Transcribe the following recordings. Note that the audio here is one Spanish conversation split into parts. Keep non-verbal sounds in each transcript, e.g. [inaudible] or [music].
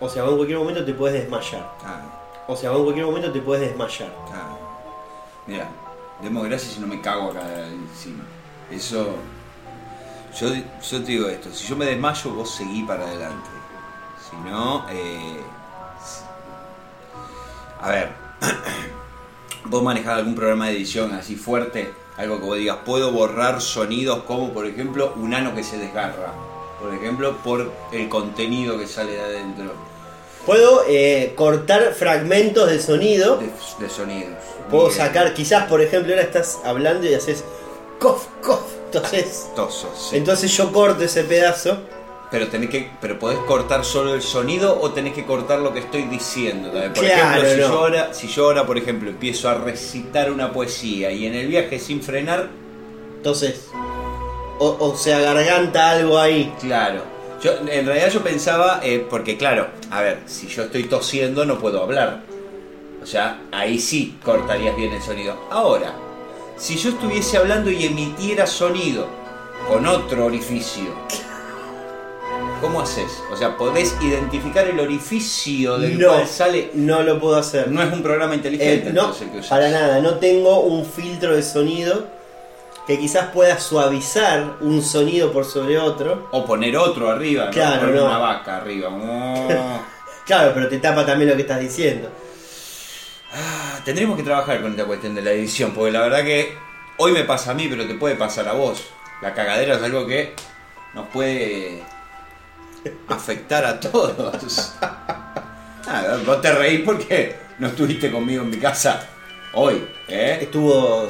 O sea, vos en cualquier momento te puedes desmayar. O sea, vos en cualquier momento te puedes desmayar. Mira, demos gracias si no me cago acá encima. Eso. Yo, yo te digo esto, si yo me desmayo, vos seguí para adelante. Si no, eh, a ver, [clears throat] vos manejás algún programa de edición así fuerte, algo que vos digas, puedo borrar sonidos como por ejemplo un ano que se desgarra, por ejemplo por el contenido que sale de adentro Puedo eh, cortar fragmentos de sonido. de, de sonidos. Puedo Bien. sacar, quizás por ejemplo, ahora estás hablando y haces cof, cof. Entonces, sí. entonces yo corto ese pedazo. Pero tenés que, pero podés cortar solo el sonido o tenés que cortar lo que estoy diciendo también. Por Claro, ejemplo, si, no. yo ahora, si yo ahora, por ejemplo, empiezo a recitar una poesía y en el viaje sin frenar, Entonces, o, o se agarganta algo ahí. claro. Yo, en realidad yo pensaba, eh, porque claro, a ver, si yo estoy tosiendo no puedo hablar. O sea, ahí sí cortarías bien el sonido. Ahora, si yo estuviese hablando y emitiera sonido con otro orificio, ¿cómo haces? O sea, podés identificar el orificio del No, cual sale. no lo puedo hacer. No es un programa Eh, inteligente, no, entonces, el que para nada. No tengo un filtro de sonido que quizás pueda suavizar un sonido por sobre otro. O poner otro arriba, ¿no? Claro, Poner no. una vaca arriba. Oh. [laughs] Claro, pero te tapa también lo que estás diciendo. Ah, Tendremos que trabajar con esta cuestión de la edición, porque la verdad que hoy me pasa a mí, pero te puede pasar a vos. La cagadera es algo que nos puede [laughs] afectar a todos. [laughs] Ah, vos te reís porque no estuviste conmigo en mi casa hoy, ¿eh? Estuvo.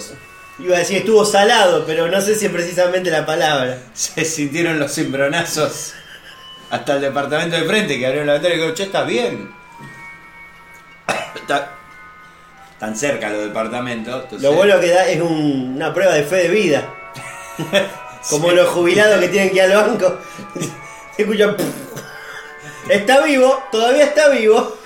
Iba a decir estuvo salado, pero no sé si es precisamente la palabra. Se sintieron los cimbronazos hasta el departamento de frente que abrieron la ventana y dijeron, che, ¿estás bien? [coughs] Está tan cerca los departamentos. entonces- Lo bueno que da es un- una prueba de fe de vida. [laughs] Como Sí. los jubilados que tienen que ir al banco. [laughs] Se escuchan. Está vivo, todavía está vivo.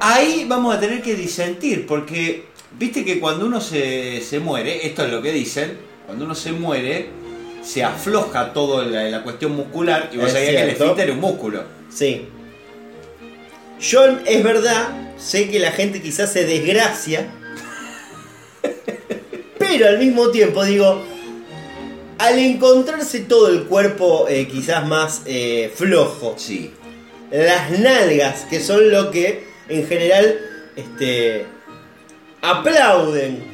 Ahí vamos a tener que disentir, porque viste que cuando uno se, se muere, esto es lo que dicen, cuando uno se muere, se afloja toda la, la cuestión muscular, y vos Es sabías que el esfínter es un músculo. Sí. Yo, es verdad, sé que la gente quizás se desgracia. [laughs] Pero al mismo tiempo digo, al encontrarse todo el cuerpo eh, quizás más eh, flojo, Sí. las nalgas, que son lo que en general este, aplauden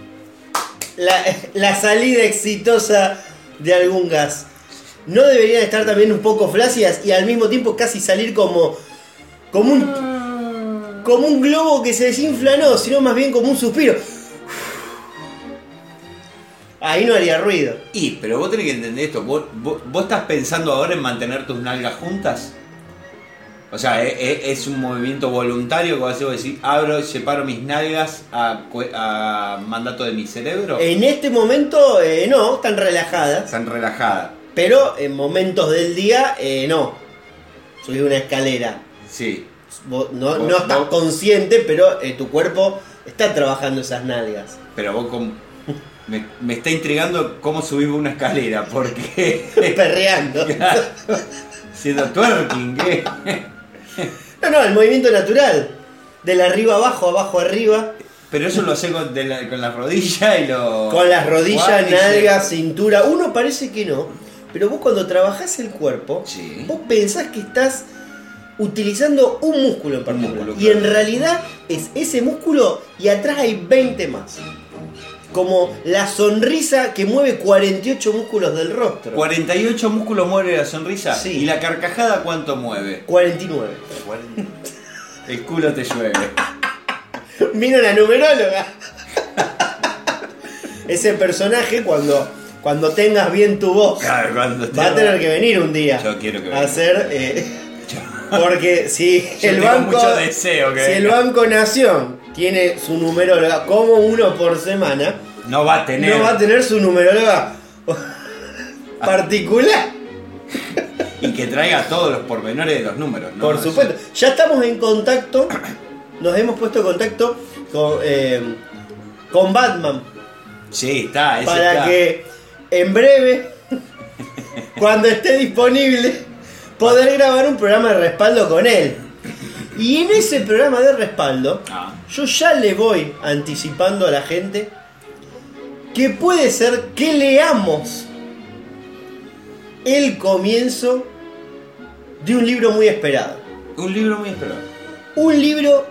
la, salida exitosa de algún gas. ¿No deberían estar también un poco flácidas y al mismo tiempo casi salir como, como, un, como un globo que se desinfla? No, sino más bien como un suspiro. Ahí no haría ruido. Y, pero vos tenés que entender esto, vos- vos estás pensando ahora en mantener tus nalgas juntas. O sea, e- e- es, un movimiento voluntario que vas a decís, abro y separo mis nalgas a, a mandato de mi cerebro. En este momento eh, no, están relajadas. Están relajadas. Pero en momentos del día, eh, no. Subí una escalera. Sí. Vos no, Vos- no estás vos- consciente, pero eh, tu cuerpo está trabajando esas nalgas. Pero vos com- me, me está intrigando cómo subimos una escalera, porque [laughs] Perreando. [laughs] siendo twerking, ¿qué? [laughs] [laughs] No, no, el movimiento natural. Del arriba abajo, abajo arriba. Pero eso lo hace con, la, con la rodilla y lo... Con las rodillas, nalgas, cintura. Uno parece que no. Pero vos cuando trabajás el cuerpo, Sí. vos pensás que estás utilizando un músculo en particular. músculo, y en realidad es ese músculo y atrás hay 20 más. Como la sonrisa que mueve 48 músculos del rostro. 48 músculos mueve la sonrisa. Sí. ¿Y la carcajada cuánto mueve? 49. [laughs] El culo te llueve. [laughs] Vino la numeróloga. [laughs] Ese personaje cuando, cuando tengas bien tu voz Claro, cuando va a tener que venir un día Yo quiero que a venga. hacer eh, porque si Yo el tengo banco mucho deseo que si el banco Nación tiene su numeróloga como uno por semana No va a tener. no va a tener su numeróloga [laughs] particular Y que traiga todos los pormenores de los números, ¿no? por supuesto ya estamos en contacto [clears throat] nos hemos puesto en contacto con eh, con Batman Sí, está, ese para está. que en breve, [laughs] cuando esté disponible, poder grabar un programa de respaldo con él. Y en ese programa de respaldo, Ah. yo ya le voy anticipando a la gente que puede ser que leamos el comienzo de un libro muy esperado. Un libro muy esperado. Un libro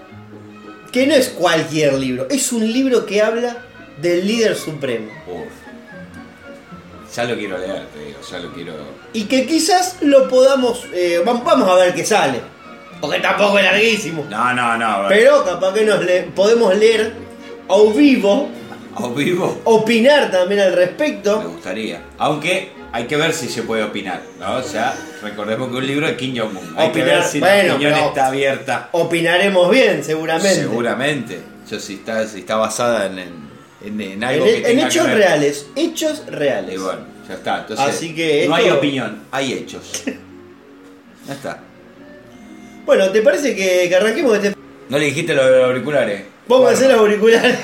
que no es cualquier libro, es un libro que habla del líder supremo. Uf. Ya lo quiero leer, te digo, ya lo quiero. Y que quizás lo podamos... eh, vam- vamos a ver qué sale. Porque tampoco es larguísimo. No, no, no. Pero capaz que nos le- podemos leer a vivo, ¿A vivo? opinar también al Me respecto. gustaría. Aunque hay que ver si se puede opinar, ¿no? O sea, recordemos que un libro de Kim Jong-un. Hay que Opinar, ver si la opinión pero- está abierta. Opinaremos bien, seguramente. Seguramente. Yo, si, está, si está basada en, en, en- en En, algo que en tenga hechos que ver. reales, hechos reales. Y bueno, ya está. Entonces, Así que no esto- hay opinión, hay hechos. [laughs] ya está. Bueno, ¿te parece que, que arranquemos este... ¿No le dijiste los auriculares? Vamos a hacer los auriculares.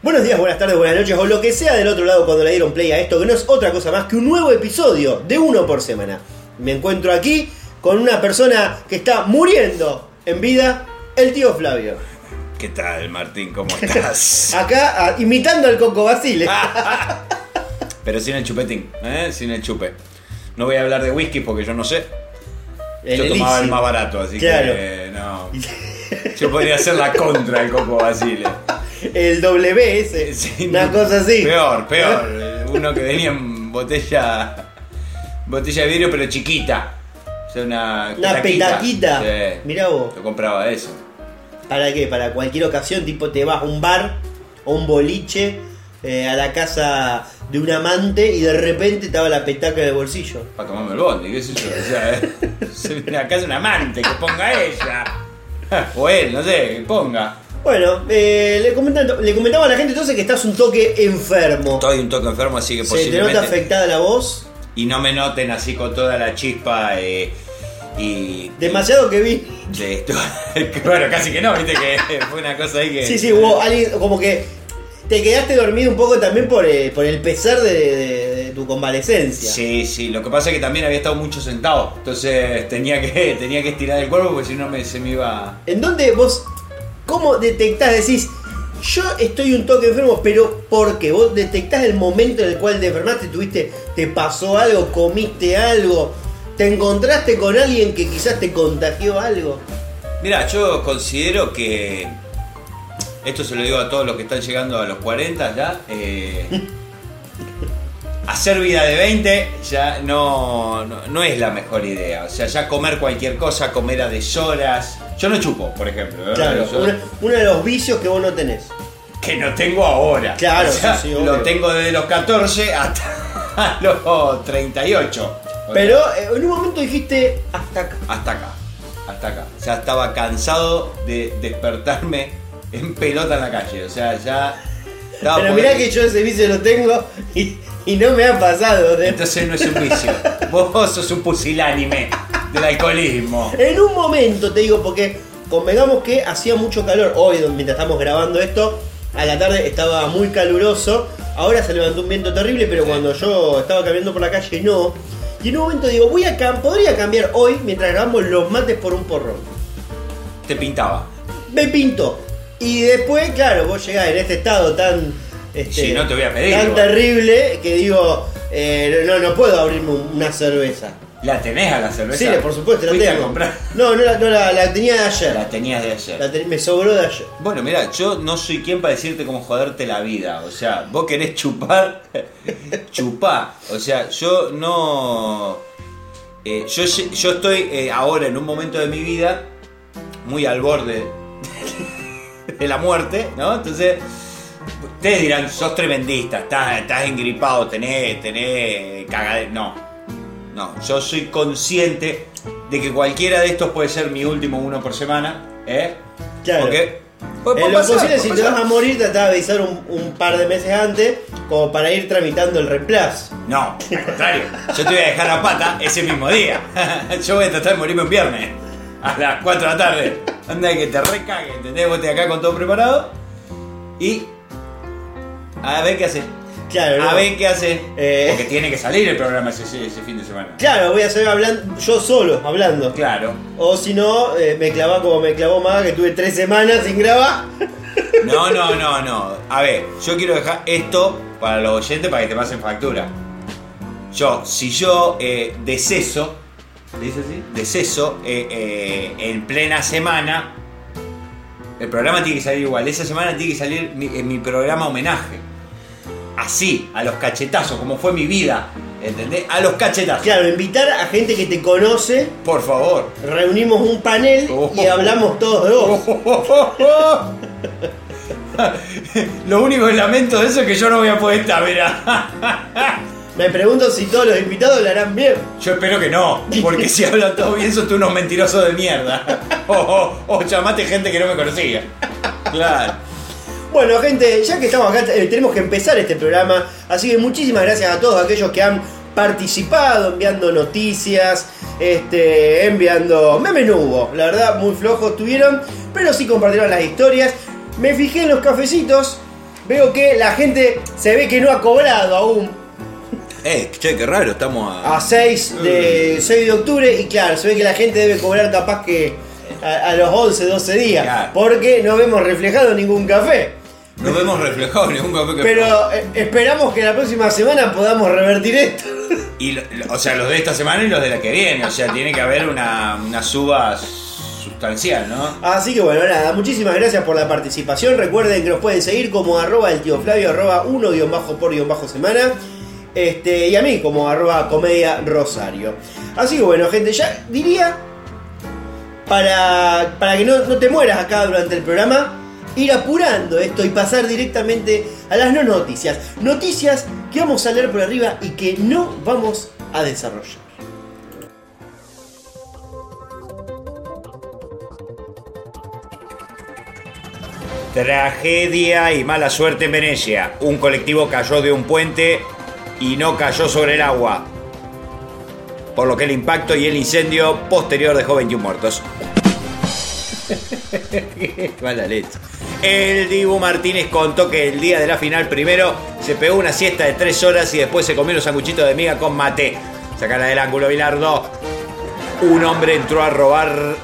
Buenos días, buenas tardes, buenas noches o lo que sea del otro lado cuando le dieron play a esto, que no es otra cosa más que un nuevo episodio de uno por semana. Me encuentro aquí con una persona que está muriendo en vida, el tío Flavio. ¿Qué tal, Martín? ¿Cómo [laughs] estás? Acá imitando al Coco Basile. [laughs] Pero sin el chupetín, ¿eh? Sin el chupe. No voy a hablar de whisky porque yo no sé. El yo tomaba el más barato, así Claro. que no. [laughs] Yo podría hacer la contra del Coco Basile. El WS, Sí, una cosa así. Peor, peor. Uno que venía en botella. Botella de vidrio, pero chiquita. O sea, una. Una petaquita. Sí. Mirá vos. Yo compraba eso. ¿Para qué? Para cualquier ocasión, tipo te vas a un bar o un boliche, eh, a la casa de un amante y de repente te va la petaca el bolsillo. Para tomarme el bondi, qué sé yo. O sea, eh, se viene a casa un amante, que ponga ella. [laughs] O él, no sé, que ponga. Bueno, eh, le, comentan- le comentaba a la gente entonces que estás un toque enfermo. Estoy un toque enfermo, así que Se te nota posiblemente. afectada la voz. Y no me noten así con toda la chispa eh, y. Demasiado que vi. De esto. [laughs] bueno, casi que no, viste que [laughs] fue una cosa ahí que. Sí, sí, hubo alguien como que te quedaste dormido un poco también por, eh, por el pesar de, de- de tu convalecencia. Sí, sí, lo que pasa es que también había estado mucho sentado, entonces tenía que, [laughs] tenía que estirar el cuerpo porque si no me, se me iba... ¿En dónde vos, cómo detectás, decís, yo estoy un toque enfermo, pero ¿por qué? ¿Vos detectás el momento en el cual te enfermaste, tuviste, te pasó algo, comiste algo, te encontraste con alguien que quizás te contagió algo? Mira, yo considero que... Esto se lo digo a todos los que están llegando a los 40 ya. eh, [laughs] hacer vida de 20 ya no, no, no es la mejor idea. O sea, ya comer cualquier cosa, comer a deshoras. Yo no chupo, por ejemplo. ¿eh? Claro, Yo- una- uno de los vicios que vos no tenés. que no tengo ahora. Claro, O sea, sí, sí, obvio. lo tengo desde los 14 hasta [laughs] los 38. O sea, Pero eh, en un momento dijiste, hasta acá. hasta acá, hasta acá. Ya estaba cansado de despertarme en pelota en la calle. O sea, ya estaba Pero por- mirá que yo ese vicio lo tengo y, y no me ha pasado. de- Entonces no es un vicio. [laughs] Vos sos un pusilánime del alcoholismo. En un momento, te digo, porque convengamos que hacía mucho calor. Hoy, mientras estamos grabando esto, a la tarde estaba muy caluroso. Ahora se levantó un viento terrible, pero Sí. cuando yo estaba caminando por la calle, no. Y en un momento digo, voy a podría cambiar hoy, mientras grabamos los mates por un porrón. Te pintaba. Me pinto. Y después, claro, vos llegás en este estado tan. este, Sí, no te voy a pedir, Tan igual. terrible que digo, eh, no, no puedo abrirme una cerveza. ¿La tenés a la cerveza? Sí, por supuesto, la Fuiste a tengo. comprar. No, no, la, no la, la tenía de ayer. La tenías de ayer. La ten- me sobró de ayer. Bueno, mira, yo no soy quien para decirte cómo joderte la vida. O sea, vos querés chupar, [laughs] chupá. O sea, yo no. eh, yo, yo estoy eh, ahora en un momento de mi vida muy al borde [laughs] de la muerte, ¿no? Entonces, ustedes dirán, sos tremendista, estás, estás engripado, tenés, tenés cagadero. No, no, yo soy consciente de que cualquiera de estos puede ser mi último uno por semana, ¿eh? Claro. Porque En lo pasar, posible, si te pasar. vas a morir, tratá de avisar un, un par de meses antes como para ir tramitando el reemplazo. No, al contrario. Yo te voy a dejar la pata ese mismo día. [laughs] Yo voy a tratar de morirme un viernes. A las 4 de la tarde. Anda que te recague, ¿entendés? Vos te acá con todo preparado. Y. A ver qué hace. Claro, A no. ver qué hace. Eh. Porque tiene que salir el programa ese, fin de semana. Claro, voy a seguir hablando yo solo, hablando. Claro. O si no, eh, me clavá como me clavó Maga, que tuve tres semanas sin grabar. No, no, no, no. A ver, yo quiero dejar esto para los oyentes para que te pasen factura. Yo, si yo eh, deceso, ¿se dice así? Deceso eh, en plena semana, el programa tiene que salir igual. Esa semana tiene que salir mi programa homenaje. Así, a los cachetazos, como fue mi vida. ¿Entendés? A los cachetazos. Claro, invitar a gente que te conoce, Por favor. reunimos un panel y Oh. hablamos todos de vos. [laughs] Lo único que lamento de eso es que yo no voy a poder estar, mirá. [laughs] Me pregunto si todos los invitados lo harán bien. Yo espero que no, porque si hablan todo bien, sos tú unos mentirosos de mierda. O, o, o llamate gente que no me conocía. Claro. Bueno, gente, ya que estamos acá, eh, tenemos que empezar este programa. Así que muchísimas gracias a todos aquellos que han participado enviando noticias, este, enviando memes no hubo, la verdad muy flojos tuvieron, pero sí compartieron las historias. Me fijé en los cafecitos, veo que la gente se ve que no ha cobrado aún Eh, che, qué raro, estamos a 6 de, 6 de octubre y claro, se ve que la gente debe cobrar capaz que a, a los 11, 12 días, Claro. porque no vemos reflejado ningún café. No vemos reflejado ningún café que. Pero eh, esperamos que la próxima semana podamos revertir esto. Y, lo- lo- o sea, los de esta semana y los de la que viene. O sea, tiene que haber una, una suba sustancial, ¿no? Así que bueno, nada, muchísimas gracias por la participación. Recuerden que nos pueden seguir como arroba el tío Flavio, arroba 1 guion bajo por guion bajo semana. Este, y a mí como arroba comedia rosario. Así que bueno, gente, ya diría, para, para que no, no te mueras acá durante el programa, ir apurando esto y pasar directamente a las no noticias. Noticias que vamos a leer por arriba y que no vamos a desarrollar. Tragedia y mala suerte en Venecia. Un colectivo cayó de un puente y no cayó sobre el agua. Por lo que el impacto y el incendio posterior dejó 21 muertos. [laughs] Mala leche. El Dibu Martínez contó que el día de la final primero se pegó una siesta de 3 horas y después se comió los sanguchitos de miga con mate. Sacala del ángulo, Bilardo. Un hombre entró a robar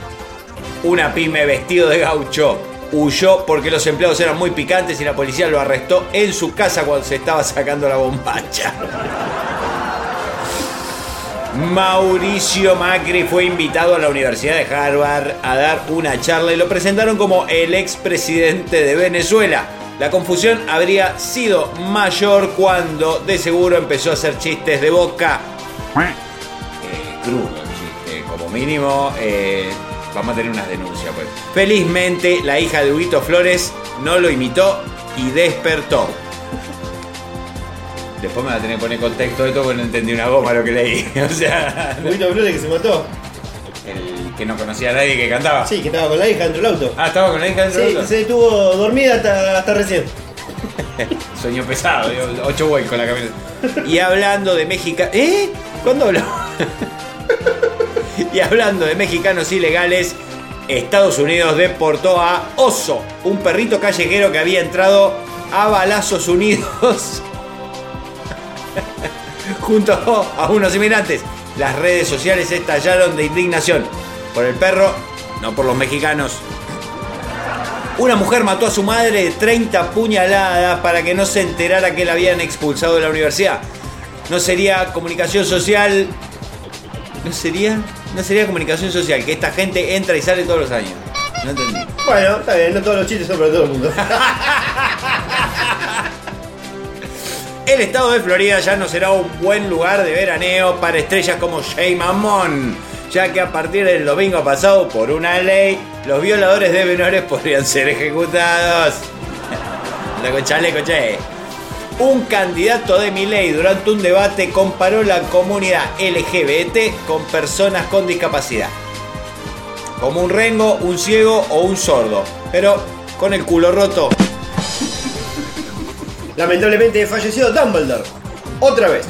una pyme vestido de gaucho. Huyó porque los empleados eran muy picantes y la policía lo arrestó en su casa cuando se estaba sacando la bombacha. Mauricio Macri fue invitado a la Universidad de Harvard a dar una charla y lo presentaron como el expresidente de Venezuela. La confusión habría sido mayor cuando de seguro empezó a hacer chistes de boca. Eh, crudo el chiste, como mínimo eh, vamos a tener unas denuncias. Pues. Felizmente la hija de Huguito Flores no lo imitó y despertó. Después me va a tener que poner contexto de todo porque no entendí una goma lo que leí. [laughs] O sea, de Flores que se mató. el que no conocía a nadie que cantaba. Sí, que estaba con la hija dentro del auto. Ah, estaba con la hija dentro Sí, del auto? se estuvo dormida hasta, hasta recién. [laughs] Sueño pesado, digo, 8 voy con la camioneta. Y hablando de mexicanos. ¿Eh? ¿Cuándo habló? [laughs] y hablando de mexicanos ilegales, Estados Unidos deportó a Oso, un perrito callejero que había entrado a balazos unidos junto [laughs] a unos inmigrantes. Las redes sociales estallaron de indignación por el perro, no por los mexicanos. Una mujer mató a su madre de 30 puñaladas para que no se enterara que la habían expulsado de la universidad. No sería comunicación social. No sería. No sería comunicación social, que esta gente entra y sale todos los años. No entendí. Bueno, está bien, no todos los chistes son para todo el mundo. [laughs] El estado de Florida ya no será un buen lugar de veraneo para estrellas como Jay Mamón, ya que a partir del domingo pasado, por una ley, los violadores de menores podrían ser ejecutados. [laughs] Chaleco, che. Un candidato de mi ley durante un debate comparó la comunidad LGBT con personas con discapacidad. Como un rengo, un ciego o un sordo, pero con el culo roto. Lamentablemente falleció Dumbledore. Otra vez.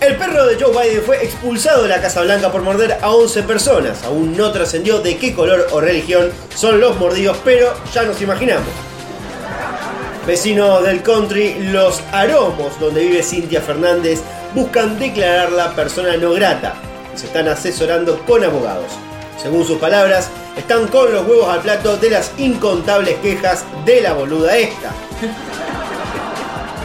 El perro de Joe Biden fue expulsado de la Casa Blanca por morder a 11 personas. Aún no trascendió de qué color o religión son los mordidos, pero ya nos imaginamos. Vecinos del country, los Aromos, donde vive Cintia Fernández, buscan declararla persona no grata. Se están asesorando con abogados. Según sus palabras, están con los huevos al plato de las incontables quejas de la boluda esta.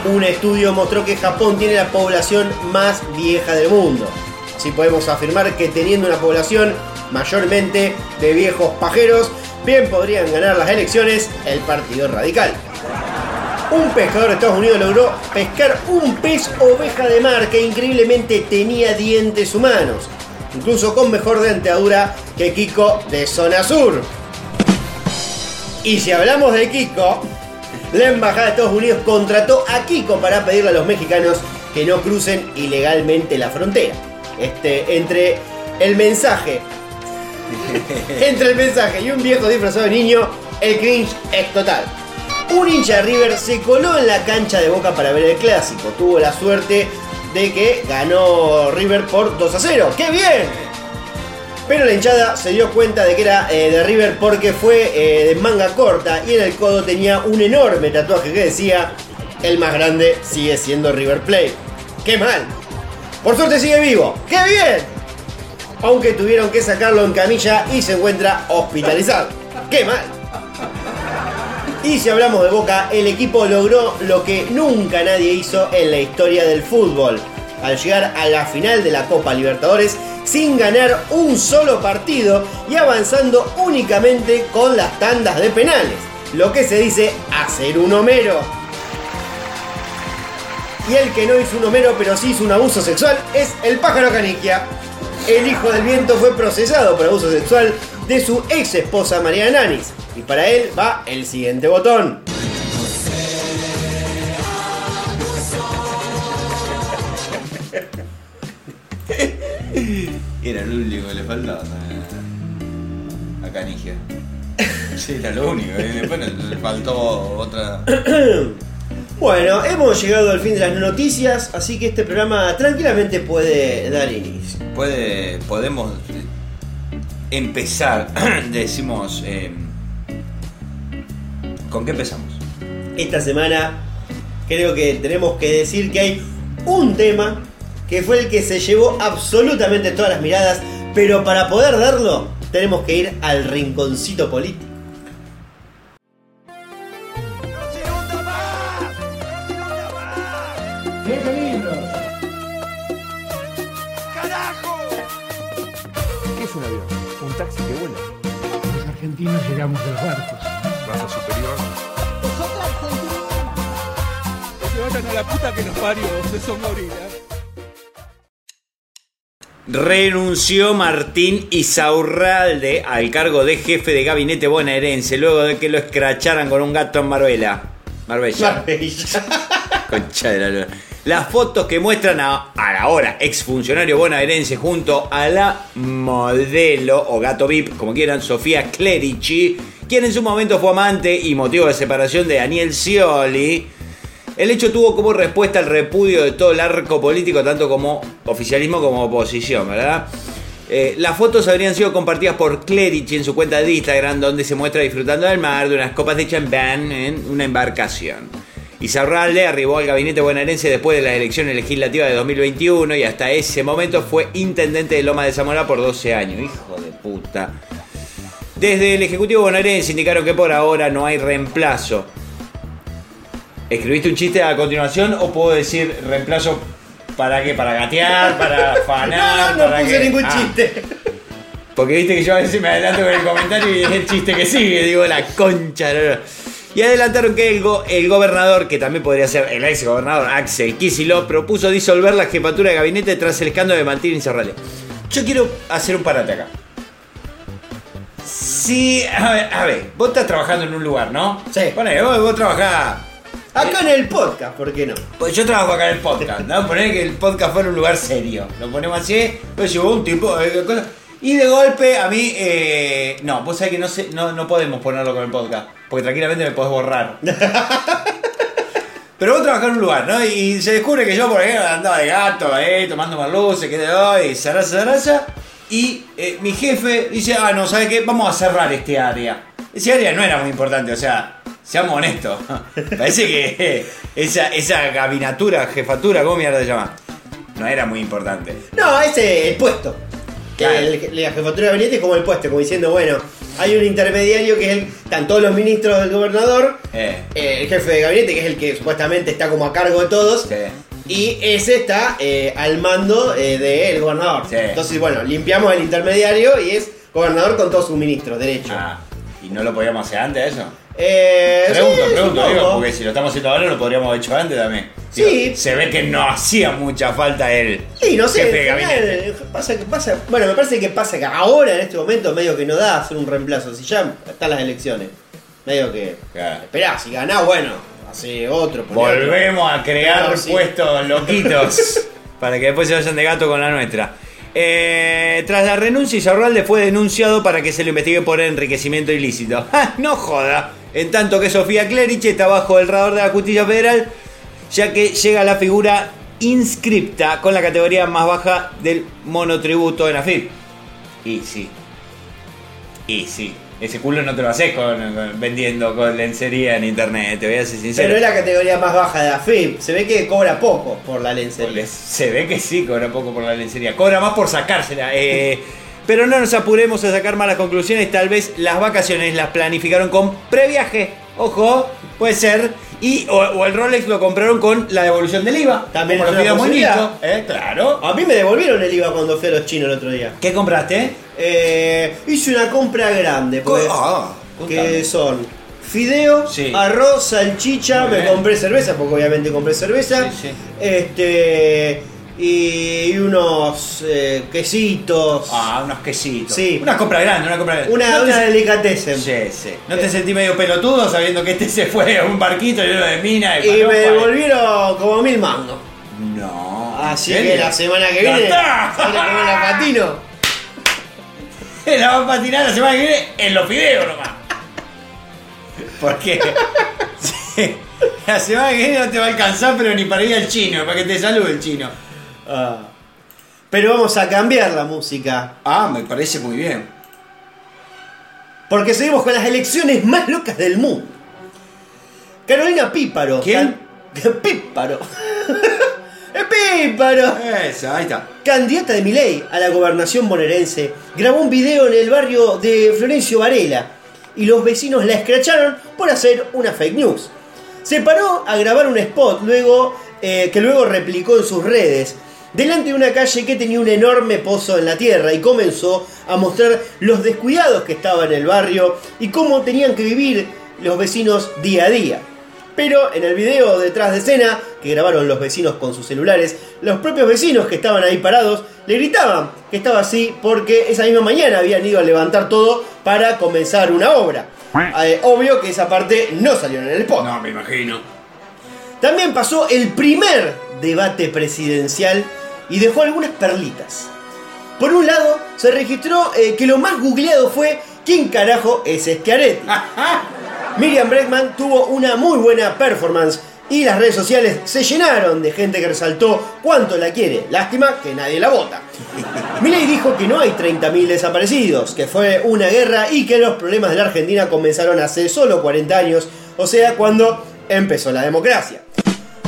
Un estudio mostró que Japón tiene la población más vieja del mundo. Así podemos afirmar que teniendo una población mayormente de viejos pajeros, bien podrían ganar las elecciones el Partido Radical. Un pescador de Estados Unidos logró pescar un pez oveja de mar que increíblemente tenía dientes humanos, incluso con mejor dentadura que Kiko de Zona Sur. Y si hablamos de Kiko, la Embajada de Estados Unidos contrató a Kiko para pedirle a los mexicanos que no crucen ilegalmente la frontera. Este, entre el mensaje, [laughs] entre el mensaje y un viejo disfrazado de niño, el cringe es total. Un hincha de River se coló en la cancha de Boca para ver el clásico. Tuvo la suerte de que ganó River por 2 a 0. ¡Qué bien! Pero la hinchada se dio cuenta de que era eh, de River porque fue eh, de manga corta y en el codo tenía un enorme tatuaje que decía el más grande sigue siendo River Plate. ¡Qué mal! Por suerte sigue vivo. ¡Qué bien! Aunque tuvieron que sacarlo en camilla y se encuentra hospitalizado. ¡Qué mal! Y si hablamos de Boca, el equipo logró lo que nunca nadie hizo en la historia del fútbol. Al llegar a la final de la Copa Libertadores sin ganar un solo partido y avanzando únicamente con las tandas de penales. Lo que se dice hacer un Homero. Y el que no hizo un Homero pero sí hizo un abuso sexual es el pájaro caniquia. El hijo del viento fue procesado por abuso sexual de su ex esposa María Nanis. Y para él va el siguiente botón. Era lo único que le faltaba a, a Canigia. Sí, era lo único. y Después le faltó otra. [clears throat] Bueno, hemos llegado al fin de las noticias, así que este programa tranquilamente puede dar inicio. Puede, podemos eh, empezar. [clears throat] Decimos. eh, ¿Con qué empezamos? Esta semana creo que tenemos que decir que hay un tema que fue el que se llevó absolutamente todas las miradas, pero para poder darlo tenemos que ir al rinconcito político. ¿Qué es un avión? Un taxi que vuela. Los argentinos llegamos de los barcos. Raza superior. Se vayan a la puta que nos parió, se son gorilas. Renunció Martín Isaurralde al cargo de jefe de gabinete bonaerense luego de que lo escracharan con un gato en Marbella. Marbella. Maravilla. [laughs] Concha de la luna. Las fotos que muestran a, a la ahora exfuncionario bonaerense junto a la modelo o gato VIP, como quieran, Sofía Clerici, quien en su momento fue amante y motivo de separación de Daniel Scioli. El hecho tuvo como respuesta el repudio de todo el arco político, tanto como oficialismo como oposición, ¿verdad? Eh, las fotos habrían sido compartidas por Clerici en su cuenta de Instagram, donde se muestra disfrutando del mar de unas copas de champán en una embarcación. Izarralde arribó al gabinete bonaerense después de las elecciones legislativas de 2021 y hasta ese momento fue intendente de Loma de Zamora por 12 años. Hijo de puta. Desde el Ejecutivo bonaerense indicaron que por ahora no hay reemplazo. ¿Escribiste un chiste a continuación o puedo decir reemplazo para qué? ¿Para gatear? ¿Para [laughs] No, fanar? no ¿Para puse qué? ningún Ah, chiste. porque viste que yo a veces me adelanto con el comentario y es el chiste que sigue, digo la concha. no, no. Y adelantaron que el, go- el gobernador, que también podría ser el ex gobernador Axel Kicillof, propuso disolver la jefatura de gabinete tras el escándalo de Martín Incerralde. Yo quiero hacer un parate acá. Sí, a ver, a ver, vos estás trabajando en un lugar, ¿no? Sí. Ponele, vos, vos trabajás. Acá en el podcast, ¿por qué no? Pues yo trabajo acá en el podcast, ¿no? Poner que el podcast fuera un lugar serio. Lo ponemos así, pues llegó un tipo, eh, cosa- y de golpe a mí, eh, no, vos sabés que no, sé, no, no podemos ponerlo con el podcast, porque tranquilamente me podés borrar. [laughs] Pero vos trabajás en un lugar, ¿no? Y se descubre que yo, por ejemplo, andaba de gato, eh, tomando más luces, que de hoy, zaraza, zaraza. Y eh, mi jefe dice, ah, no, ¿sabe qué? Vamos a cerrar este área. Ese área no era muy importante, o sea, seamos honestos. [laughs] Parece que esa, esa gabinatura, jefatura, ¿cómo mierda se llama? No era muy importante. No, ese el puesto. Claro. El- la jefatura de gabinete es como el puesto, como diciendo, bueno, hay un intermediario que es el. Están todos los ministros del gobernador, Eh, eh, el jefe de gabinete, que es el que supuestamente está como a cargo de todos, sí. y ese está eh, al mando eh, del gobernador. Sí. Entonces, bueno, limpiamos el intermediario y es gobernador con todos sus ministros, derecho. Ah, ¿y no lo podíamos hacer antes eso? Eh, Pregunto, sí, pregunto, digo, porque si lo estamos haciendo ahora lo podríamos haber hecho antes también. Sí. Digo, se ve que no hacía mucha falta él. Sí, no sé, jefe de gabinete. pasa bueno, me parece que pasa que ahora en este momento medio que no da hacer un reemplazo, si ya están las elecciones, medio que Claro. esperá, si ganás, bueno, hace otro. Volvemos a crear sí. puestos [laughs] loquitos para que después se vayan de gato con la nuestra. Eh, tras la renuncia, Isarralde fue denunciado para que se lo investigue por enriquecimiento ilícito. ¡Ja! [laughs] No joda. En tanto que Sofía Clerich está bajo el radar de la justicia federal, ya que llega la figura inscripta con la categoría más baja del monotributo en AFIP. Y sí. Y sí. Ese culo no te lo haces con, con- vendiendo con lencería en internet, te voy a ser sincero. Pero es la categoría más baja de AFIP, se ve que cobra poco por la lencería. se ve que sí, cobra poco por la lencería. Cobra más por sacársela. eh, [laughs] pero no nos apuremos a sacar malas conclusiones. Tal vez las vacaciones las planificaron con previaje. Ojo, puede ser. Y, o, o el Rolex lo compraron con la devolución del IVA. También lo posibilidad. Moñito, ¿eh? Claro. A mí me devolvieron el IVA cuando fui a los chinos el otro día. ¿Qué compraste? Eh, hice una compra grande, porque, Ah, que son fideo, Sí. arroz, salchicha, Muy me bien. compré cerveza, porque obviamente compré cerveza. Sí, sí. Este. Y, unos eh, quesitos. Ah, unos quesitos. Sí. Una compra grande, una compra grande. una ¿No te- una delicatessen. Sí, sí. ¿No te sentí medio pelotudo sabiendo que este se fue a un barquito lleno de mina y, Y me devolvieron como mil mangos. No. Así ¿en que la semana que viene ¡Tata! sale a comer la patino. [laughs] La va a patinar la semana que viene en los videos nomás. Porque [laughs] sí, la semana que viene no te va a alcanzar, pero ni para ir al chino, para que te salude el chino. Ah. Pero vamos a cambiar la música. Ah, me parece muy bien. Porque seguimos con las elecciones más locas del mundo. Carolina Píparo. ¿Quién? can- [laughs] Píparo. ¡Es [laughs] Píparo! Eso, ahí está. Candidata de Milei a la gobernación bonaerense, grabó un video en el barrio de Florencio Varela y los vecinos la escracharon por hacer una fake news. Se paró a grabar un spot luego, eh, que luego replicó en sus redes delante de una calle que tenía un enorme pozo en la tierra y comenzó a mostrar los descuidados que estaba en el barrio y cómo tenían que vivir los vecinos día a día. Pero en el video detrás de escena, que grabaron los vecinos con sus celulares, los propios vecinos que estaban ahí parados le gritaban que estaba así porque esa misma mañana habían ido a levantar todo para comenzar una obra. Eh, obvio que esa parte no salió en el spot. No, me imagino. También pasó el primer debate presidencial y dejó algunas perlitas. Por un lado, se registró eh, que lo más googleado fue ¿Quién carajo es Schiaretti? [laughs] Miriam Bregman tuvo una muy buena performance y las redes sociales se llenaron de gente que resaltó cuánto la quiere. Lástima que nadie la vota. [laughs] Milei dijo que no hay 30.000 desaparecidos, que fue una guerra y que los problemas de la Argentina comenzaron hace solo 40 años, o sea, cuando empezó la democracia.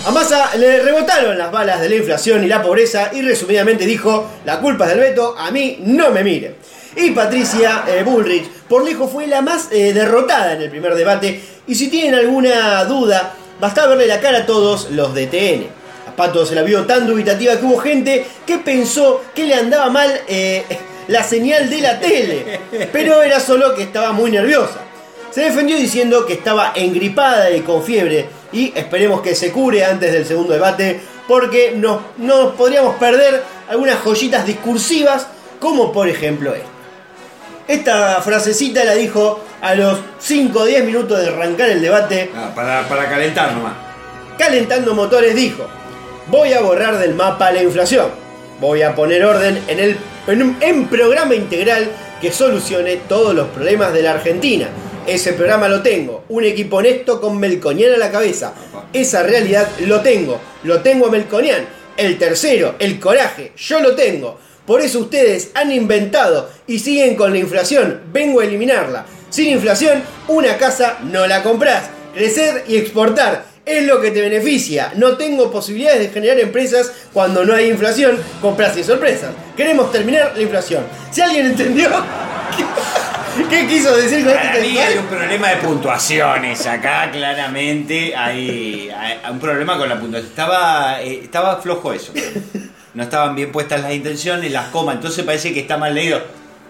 A Massa le rebotaron las balas de la inflación y la pobreza y resumidamente dijo, la culpa es del veto, a mí no me miren. Y Patricia eh, Bullrich, por lejos, fue la más eh, derrotada en el primer debate y si tienen alguna duda, bastaba verle la cara a todos los de TN. A Pato se la vio tan dubitativa que hubo gente que pensó que le andaba mal eh, [laughs] la señal de la tele, pero era solo que estaba muy nerviosa. Se defendió diciendo que estaba engripada y con fiebre y esperemos que se cure antes del segundo debate porque nos, nos podríamos perder algunas joyitas discursivas como por ejemplo esta. Esta frasecita la dijo a los 5 o 10 minutos de arrancar el debate Ah, para, para calentar nomás. Calentando motores dijo, voy a borrar del mapa la inflación, voy a poner orden en, el, en un en programa integral que solucione todos los problemas de la Argentina. Ese programa lo tengo. Un equipo honesto con Melconian a la cabeza. Esa realidad lo tengo. Lo tengo a Melconian. El tercero, el coraje, yo lo tengo. Por eso ustedes han inventado y siguen con la inflación. Vengo a eliminarla. Sin inflación, una casa no la compras. Crecer y exportar es lo que te beneficia. No tengo posibilidades de generar empresas cuando no hay inflación. Compras sin sorpresas. Queremos terminar la inflación. Si alguien entendió [laughs] qué, quiso decir con Para este mí hay un problema de puntuaciones. Acá claramente hay, hay un problema con la puntuación. Estaba, eh, estaba flojo eso. No estaban bien puestas las intenciones, las comas. Entonces parece que está mal leído.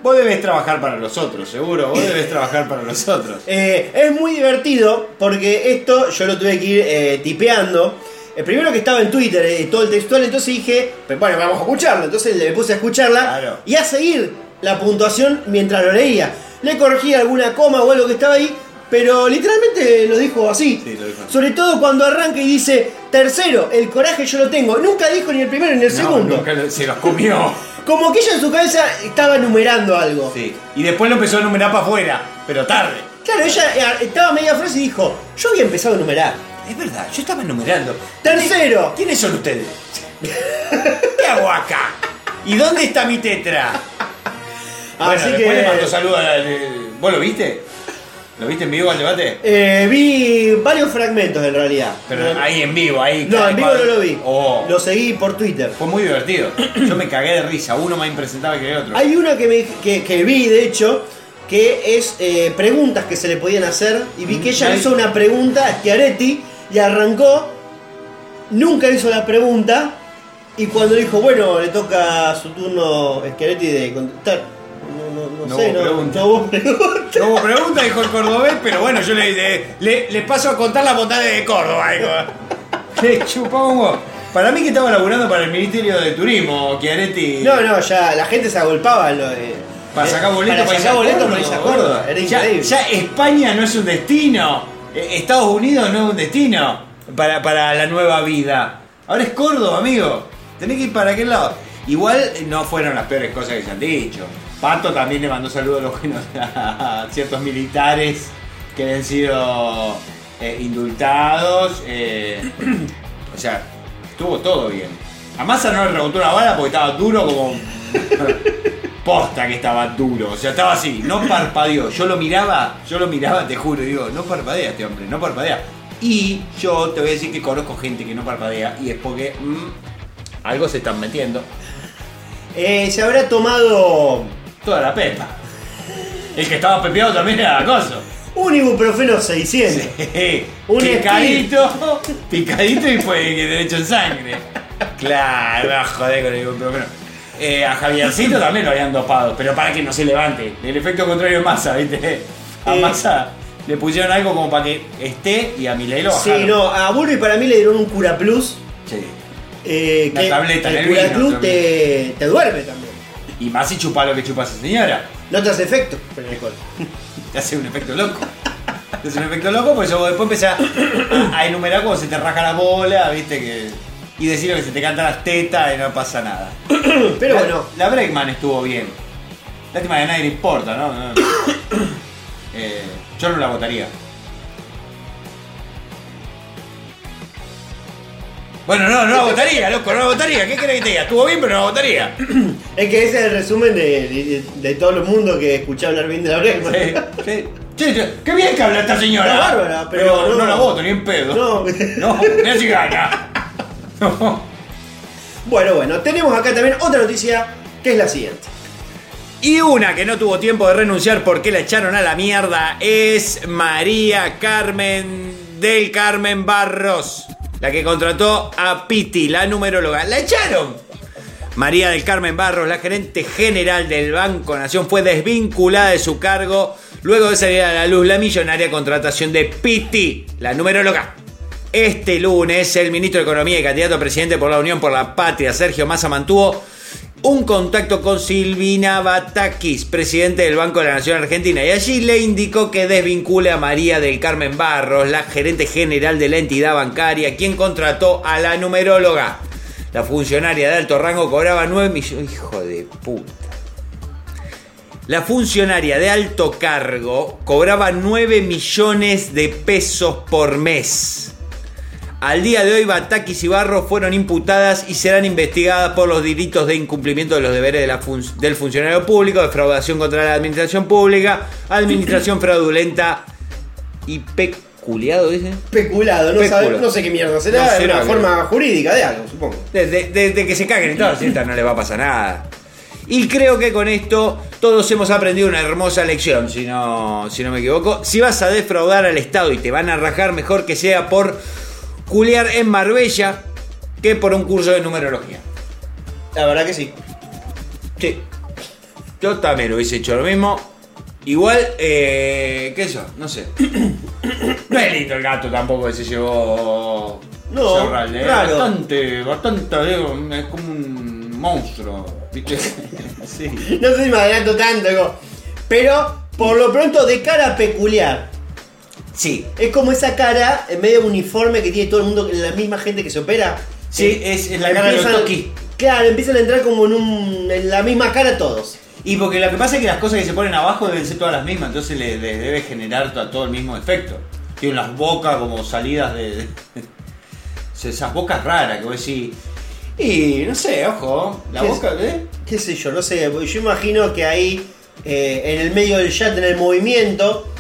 Vos debes trabajar para los otros, seguro. Vos debes trabajar para los otros. [laughs] Eh, es muy divertido porque esto yo lo tuve que ir eh, tipeando. El primero que estaba en Twitter, todo el textual, entonces dije, "Pero bueno, vamos a escucharlo. Entonces le puse a escucharla Claro. y a seguir la puntuación mientras lo leía. Le corregí alguna coma o algo que estaba ahí, pero literalmente lo dijo así. Sí, lo dijo así. Sobre todo cuando arranca y dice, tercero, el coraje yo lo tengo. Nunca dijo ni el primero ni el segundo. nunca se los comió. [laughs] Como que ella en su cabeza estaba enumerando algo. Sí. Y después lo empezó a enumerar para afuera, pero tarde. Claro, ella eh, estaba media frase y dijo, yo había empezado a enumerar. Es verdad, yo estaba enumerando. Tercero. ¿Quiénes son ustedes? [laughs] ¿Qué hago acá? ¿Y dónde está mi tetra? Bueno, Así que- le mando saludos al... ¿Vos lo viste? ¿Lo viste en vivo al debate? Eh, vi varios fragmentos en realidad. Pero ahí en vivo, ahí. No, en vivo no lo vi. Oh, Lo seguí por Twitter. Fue muy divertido. [clears throat] Yo me cagué de risa, uno más impresentable que el otro. Hay una que, me, que, que vi, de hecho, que es eh, preguntas que se le podían hacer. Y vi que ella hizo una pregunta a Schiaretti y arrancó. Nunca hizo la pregunta. Y cuando dijo, bueno, le toca su turno a Schiaretti de contestar. No, no, no, No sé, no, pregunta. no hubo pregunta. No hubo pregunta, dijo el cordobés, pero bueno, yo le, le- le- les paso a contar la bondades de Córdoba. dijo. [laughs] Le. Para mí que estaba laburando para el Ministerio de Turismo, Chiaretti. No, no, ya la gente se agolpaba. Lo de, Para sacar boletos para sacar boletos para irse a Córdoba. Era Ya, increíble. ya España no es un destino. Eh, Estados Unidos no es un destino para, para la nueva vida. Ahora es Córdoba, amigo. Tenés que ir para aquel lado. Igual eh, no fueron las peores cosas que se han dicho. Pato también le mandó saludos a, los [laughs] a ciertos militares que habían sido eh, indultados. eh, [clears throat] o sea, estuvo todo bien. A Massa no le rebotó una bala porque estaba duro como. [laughs] Posta que estaba duro, o sea, estaba así, no parpadeó. Yo lo miraba, yo lo miraba, te juro, digo, no parpadea este hombre, no parpadea. Y yo te voy a decir que conozco gente que no parpadea y es porque mm, algo se están metiendo. Eh, se habrá tomado Toda la pepa. El que estaba pepeado también era acoso. un ibuprofeno 600. Un picadito, picadito y fue derecho en sangre. Claro, joder con el ibuprofeno. Eh, a Javiercito también lo habían dopado, pero para que no se levante. El efecto contrario de masa, ¿viste? A Eh. masa le pusieron algo como para que esté y a Milei lo bajaron. Sí, no, a Burby para mí le dieron un Cura Plus. Sí. eh, Una que tableta el el Cura Plus te, te duerme también. Y más si chupa lo que chupa esa señora. No te hace efecto con el alcohol. Te hace un efecto loco. Te hace un efecto loco, pues yo después empecé a, a- enumerar cómo se te raja la bola, viste que. Y decir que se te cantan las tetas y no pasa nada. [coughs] Pero la, bueno, La Breakman estuvo bien. Lástima que a nadie le importa, ¿no? No. [coughs] Eh, yo no la votaría. Bueno, no, no la votaría, loco, no la votaría. ¿Qué querés que te diga? Estuvo bien, pero no la votaría. [clears throat] es que ese es el resumen de, de, de todo el mundo que escuchaba hablar bien de la Bregman. Sí, sí. Qué bien que habla esta señora. Bárbara, pero no, no. la voto ni en pedo. No. No, ni así gana. [laughs] No. Bueno, bueno, tenemos acá también otra noticia que es la siguiente. Y una que no tuvo tiempo de renunciar porque la echaron a la mierda es María Carmen del Carmen Barros, la que contrató a Piti, la numeróloga. ¡La echaron! María del Carmen Barros, la gerente general del Banco Nación, fue desvinculada de su cargo luego de salir a la luz la millonaria contratación de Piti, la numeróloga. Este lunes, el ministro de Economía y candidato a presidente por la Unión por la Patria, Sergio Massa, mantuvo un contacto con Silvina Batakis, presidente del Banco de la Nación Argentina, y allí le indicó que desvincule a María del Carmen Barros, la gerente general de la entidad bancaria, quien contrató a la numeróloga. La funcionaria de alto rango cobraba 9 millones. Hijo de puta. La funcionaria de alto cargo cobraba 9 millones de pesos por mes. Al día de hoy, Batakis y Barro fueron imputadas y serán investigadas por los delitos de incumplimiento de los deberes de la fun- del funcionario público, defraudación contra la administración pública, administración fraudulenta y peculiado, dice. Especulado, no, Especulado. sabe- no sé qué mierda será, No es una que- forma jurídica de algo, supongo. Desde, desde que se caguen y todo, si esta no le va a pasar nada. Y creo que con esto todos hemos aprendido una hermosa lección, si no, si no me equivoco. Si vas a defraudar al Estado y te van a rajar, mejor que sea por culiar en Marbella que por un curso de numerología. La verdad que sí. Sí. Yo también hubiese hecho lo mismo. Igual, eh, ¿qué eso? No sé. [coughs] No es lindo el gato tampoco que se llevó. No, Serral, eh. Bastante, bastante, es como un monstruo, ¿viste? [laughs] sí. No sé si me adelanto tanto, digo, pero por lo pronto de cara peculiar. Sí, Es como esa cara en medio uniforme que tiene todo el mundo, la misma gente que se opera. Sí, Eh, es- es la cara de Toki. Claro, empiezan a entrar como en, un, en la misma cara todos. Y porque lo que pasa es que las cosas que se ponen abajo deben ser todas las mismas, entonces le, le debe generar to- todo el mismo efecto. Tienen las bocas como salidas de. de- [laughs] esas bocas raras que vos decís. Y no sé, ojo, la boca, ¿eh? qué sé yo, no sé, porque yo imagino que ahí, eh, en el medio del chat, en el movimiento,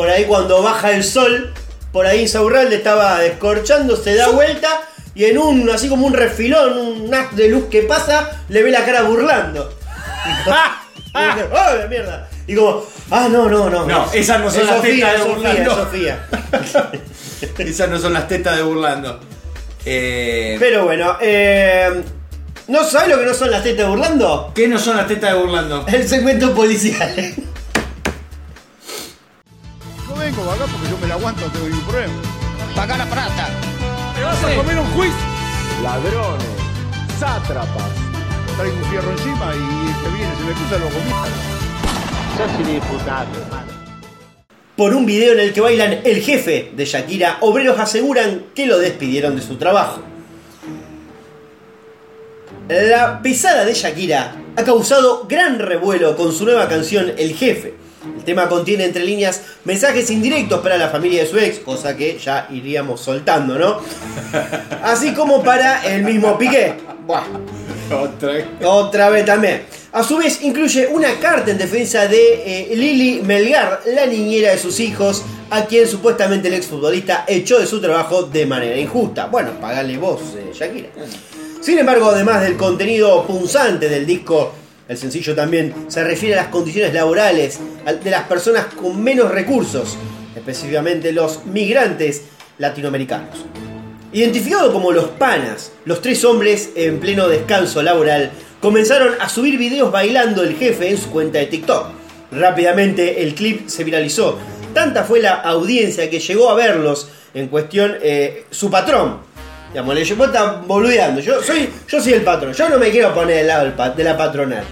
por ahí cuando baja el sol, por ahí Insaurralde estaba descorchando, se da vuelta y en un, así como un refilón, un haz de luz que pasa, le ve la cara burlando. Y dice, [laughs] ¡Oh, la mierda! Y como, ah, no, no, no. No, es- esas no son es las Sofía, tetas de Sofía, Burlando. Sofía. [laughs] Esas no son las tetas de burlando. Eh, Pero bueno, eh, ¿no sabes lo que no son las tetas de burlando? ¿Qué no son las tetas de burlando? El segmento policial. Acá porque yo me la aguanto, no tengo ningún problema. Paga la plata. ¿Te vas a comer un juicio? ladrones, sátrapas. Traigo un fierro encima y el que viene se me cruza lo comita. Sos inimputable, hermano. Por un video en el que bailan el jefe de Shakira, obreros aseguran que lo despidieron de su trabajo. La pesada de Shakira ha causado gran revuelo con su nueva canción El Jefe. El tema contiene entre líneas mensajes indirectos para la familia de su ex, cosa que ya iríamos soltando, ¿no? Así como para el mismo Piqué. Buah. Otra vez. Otra vez también. A su vez incluye una carta en defensa de eh, Lili Melgar, la niñera de sus hijos, a quien supuestamente el exfutbolista echó de su trabajo de manera injusta. Bueno, pagale vos, eh, Shakira. Sin embargo, además del contenido punzante del disco, el sencillo también se refiere a las condiciones laborales al- de las personas con menos recursos, específicamente los migrantes latinoamericanos. Identificado como los panas, los tres hombres en pleno descanso laboral comenzaron a subir videos bailando el jefe en su cuenta de TikTok. Rápidamente el clip se viralizó. Tanta fue la audiencia que llegó a verlos en cuestión eh, su patrón. Digamos, le llevó está boludeando. Yo soy, yo soy el patrón. Yo no me quiero poner del lado de la patronal.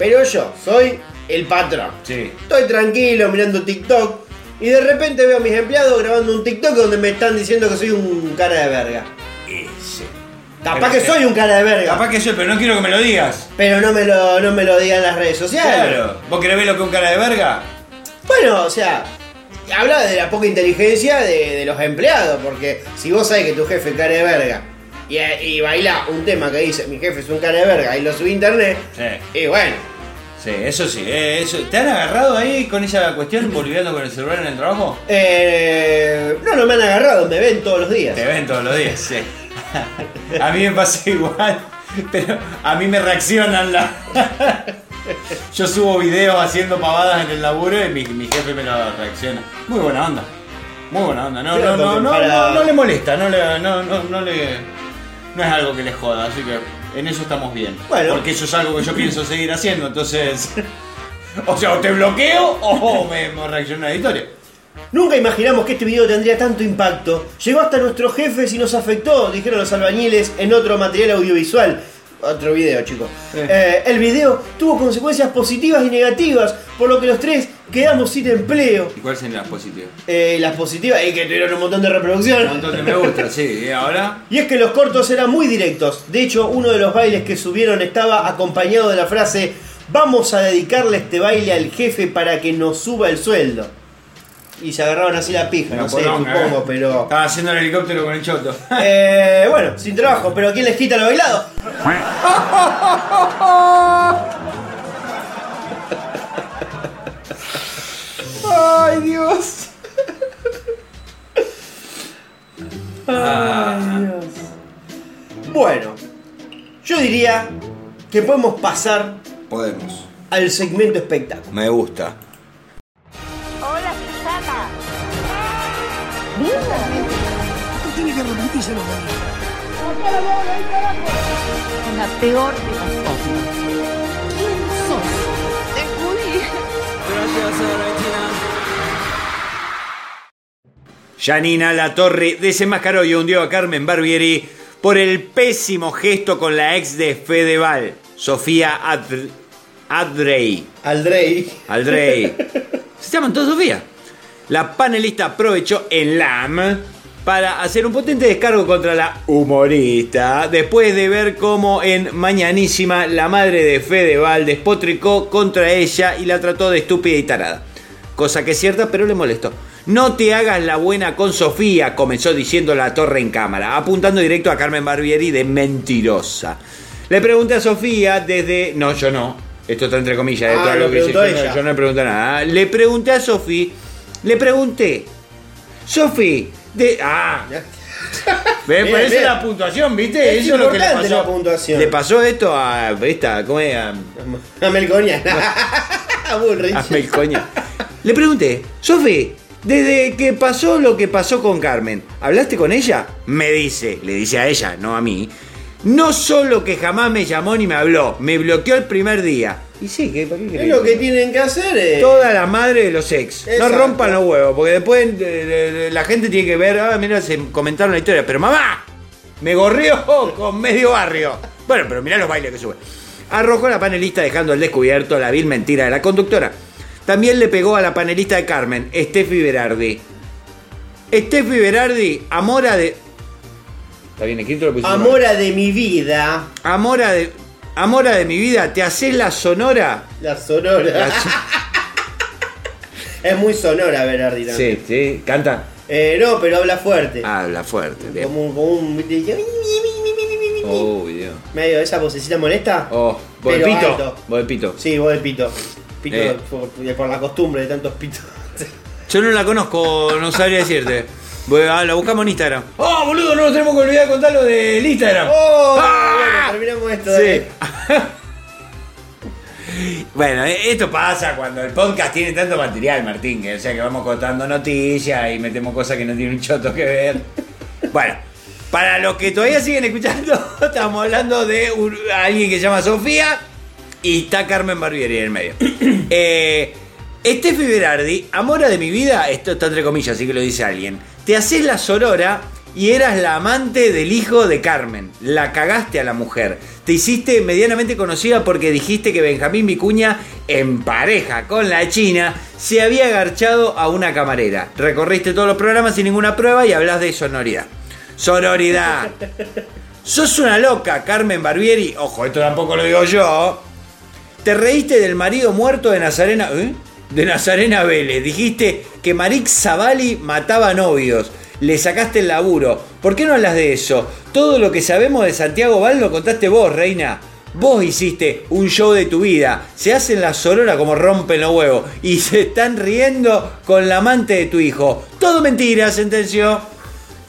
Pero yo soy el patrón. Sí. Estoy tranquilo mirando TikTok y de repente veo a mis empleados grabando un TikTok donde me están diciendo que soy un cara de verga. Ese. Capaz Pero que soy un cara de verga, Capaz que soy, pero no quiero que me lo digas. pero no me lo, no me lo digan en las redes sociales. Claro. ¿Vos querés ver lo que es un cara de verga? Bueno, o sea, habla de la poca inteligencia de, de los empleados, porque si vos sabés que tu jefe es cara de verga y, y baila un tema que dice mi jefe es un cara de verga y lo subí a internet, Sí. y bueno, Sí, eso sí. eh, eso. ¿Te han agarrado ahí con esa cuestión, boliviano con el celular en el trabajo? eh, no, no me han agarrado, me ven todos los días. Te ven todos los días, sí. [laughs] A mí me pasa igual, pero a mí me reaccionan la... [laughs] Yo subo videos haciendo pavadas en el laburo y mi, mi jefe me lo reacciona. Muy buena onda. Muy buena onda. No, no, no, no, para- no, no le molesta, no le, no, no, no le. No es algo que les joda, así que en eso estamos bien. Bueno. Porque eso es algo que yo pienso seguir haciendo, entonces. [laughs] O sea, o te bloqueo o me, me reacciona la historia. Nunca imaginamos que este video tendría tanto impacto. Llegó hasta nuestros jefes y nos afectó, dijeron los albañiles en otro material audiovisual. Otro video, chicos. Eh, el video tuvo consecuencias positivas y negativas, por lo que los tres quedamos sin empleo. ¿Y cuáles son las positivas? Eh, las positivas es que tuvieron un montón de Un reproducciones. montón de me gusta, sí. ¿Y ahora? Y es que los cortos eran muy directos. De hecho, uno de los bailes que subieron estaba acompañado de la frase Vamos a dedicarle este baile al jefe para que nos suba el sueldo. Y se agarraban así la pija, no, sé, supongo, eh. pero. Estaba haciendo el helicóptero con el choto. Eh, bueno, sin trabajo, pero ¿quién les quita lo bailado? [laughs] Ay, Dios. Bueno, yo diría que podemos pasar Podemos. al segmento espectáculo. Me gusta. Hola, Susana. La peor de las cosas. ¿Quién sos? Te judí. Janina La Torre desenmascaró y hundió a Carmen Barbieri por el pésimo gesto con la ex de Fedeval, Sofía Adr- Adrey. Aldrey. Aldrey. [laughs] Se llaman todos Sofía. La panelista aprovechó el LAM para hacer un potente descargo contra la humorista, después de ver cómo en Mañanísima la madre de Fedeval despotricó contra ella y la trató de estúpida y tarada. Cosa que es cierta, pero le molestó. No te hagas la buena con Sofía, comenzó diciendo la torre en cámara, apuntando directo a Carmen Barbieri de mentirosa. Le pregunté a Sofía desde... No, yo no. Esto está entre comillas. Ah, lo que Yo no- ella. yo no le pregunté nada. Le pregunté a Sofi, le pregunté, Sofi, de. Ah, eso bien. la puntuación, ¿viste? Es eso es lo que le pasó. la puntuación. Le pasó esto a. Esta, ¿Cómo es? A, A Melcoña. [laughs] [laughs] A Bullrich. a Melcoña. Le pregunté, Sofi, desde que pasó lo que pasó con Carmen, ¿hablaste con ella? Me dice, le dice a ella, no a mí. No solo que jamás me llamó ni me habló, me bloqueó el primer día. Y sí, ¿qué, ¿para qué Es lo que tienen que hacer. eh. Toda la madre de los ex. No rompan los huevos, porque después eh, eh, la gente tiene que ver, ah, mira, se comentaron la historia, pero mamá, me gorrió con medio barrio. Bueno, pero mirá los bailes que sube. Arrojó la panelista dejando al descubierto la vil mentira de la conductora. También le pegó a la panelista de Carmen, Steffi Berardi. Steffi Berardi, amora de... ¿Está bien escrito? Lo pusimos mal. Amora de mi vida. Amora de... Amora de mi vida, ¿te haces la sonora? La sonora. La so- [laughs] es muy sonora Berardi también. sí, sí, canta. Eh, no, pero habla fuerte. Habla fuerte. bien. Como un. Como un Oh, Dios. Medio esa vocecita molesta. Oh, Pero pito. alto. De pito. Sí, vos de pito. Pito Eh. por, por la costumbre de tantos pitos. Yo no la conozco, no sabría decirte. Voy a- la buscamos en Instagram. Oh, boludo, no nos tenemos que olvidar de contar lo del Instagram. ¡Oh! ¡Ah! Bueno, terminamos esto. Sí. [laughs] Bueno, eh, esto pasa cuando el podcast tiene tanto material, Martín, que, o sea que vamos contando noticias y metemos cosas que no tienen un choto que ver. Bueno, para los que todavía siguen escuchando, [laughs] estamos hablando de un- alguien que se llama Sofía y está Carmen Barbieri en el medio. [clears throat] eh, Steffi Berardi, amora de mi vida, esto está entre comillas, así que lo dice alguien. Te haces la sorora y eras la amante del hijo de Carmen. La cagaste a la mujer. Te hiciste medianamente conocida porque dijiste que Benjamín Vicuña, en pareja con la China, se había agarchado a una camarera. Recorriste todos los programas sin ninguna prueba y hablas de sonoridad. Sonoridad. [laughs] Sos una loca, Carmen Barbieri. Ojo, esto tampoco lo digo yo. Te reíste del marido muerto de Nazarena. ¿eh? De Nazarena Vélez. Dijiste que Marix Zavalli mataba novios. Le sacaste el laburo. ¿Por qué no hablas de eso? Todo lo que sabemos de Santiago Val lo contaste vos, reina. Vos hiciste un show de tu vida. Se hacen la sorora como rompen los huevos. Y se están riendo con la amante de tu hijo. Todo mentira, sentenció.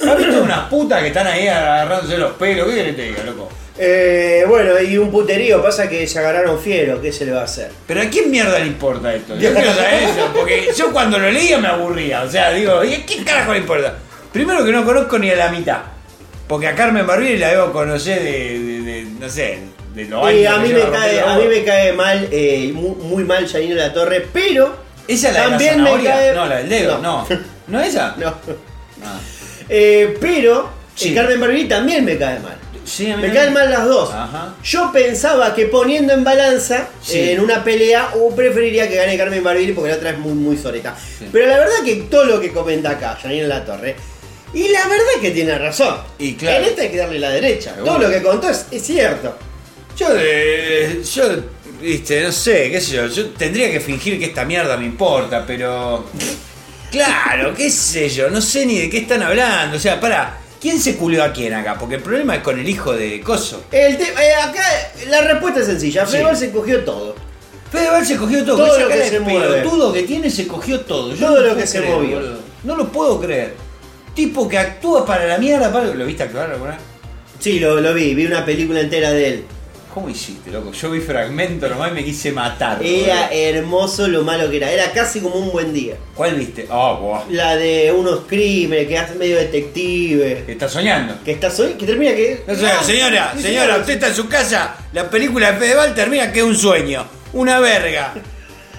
¿Has visto unas putas que están ahí agarrándose los pelos? ¿Qué querés que te diga, loco? Eh, bueno, y un puterío. Pasa que se agarraron fiero. ¿Qué se le va a hacer? Pero a quién mierda le importa esto? Yo quiero saber [laughs] eso, porque yo cuando lo leía me aburría. O sea, digo, ¿y a quién carajo le importa? Primero que no conozco ni a la mitad. Porque a Carmen Barbieri la debo conocer de, de- de- no sé, de lo Y alto a que mí, me cae, a mí me cae mal, eh, muy, muy mal Janina La Torre, pero ¿Esa es la también de la zanahoria? cae- No, la del dedo, no. No. ¿No, es esa? [laughs] no. Ah. Eh, pero Sí. eh, Carmen Barbieri también me cae mal. Sí, a mí Me caen mal las dos. Ajá. Yo pensaba que poniendo en balanza Sí. eh, en una pelea, o preferiría que gane Carmen Barbieri porque la otra es muy, muy soreta. Pero la verdad que todo lo que comenta acá, Janina La Torre, y la verdad que tiene razón. Y claro. En esta hay que darle la derecha. Seguro. Todo lo que contó es, es cierto. Yo, eh, yo viste, no sé, qué sé yo. Yo tendría que fingir que esta mierda me importa, pero. Claro, qué sé yo, no sé ni de qué están hablando. O sea, para, ¿quién se culió a quién acá? Porque el problema es con el hijo de Coso. El te- eh, acá la respuesta es sencilla. Sí. Fedeval se cogió todo. Fedeval se cogió todo, Todo esa lo que cara se de mueve. pelotudo que tiene se cogió todo. Yo Todo lo puedo que se movió. boludo. No lo puedo creer. Tipo que actúa para la mierda, para... ¿lo viste actuar alguna vez? Sí, lo, lo vi, vi una película entera de él. ¿Cómo hiciste, loco? Yo vi fragmento nomás y me quise matar. Era hermoso lo malo que era. Era casi como un buen día. ¿Cuál viste? Ah, buah. La de unos crímenes que hace medio detective. ¿Estás soñando? Que está soy, que termina que. No sé, señora, Sí, señora, usted está en su casa, la película de Fedeval termina que es un sueño, una verga.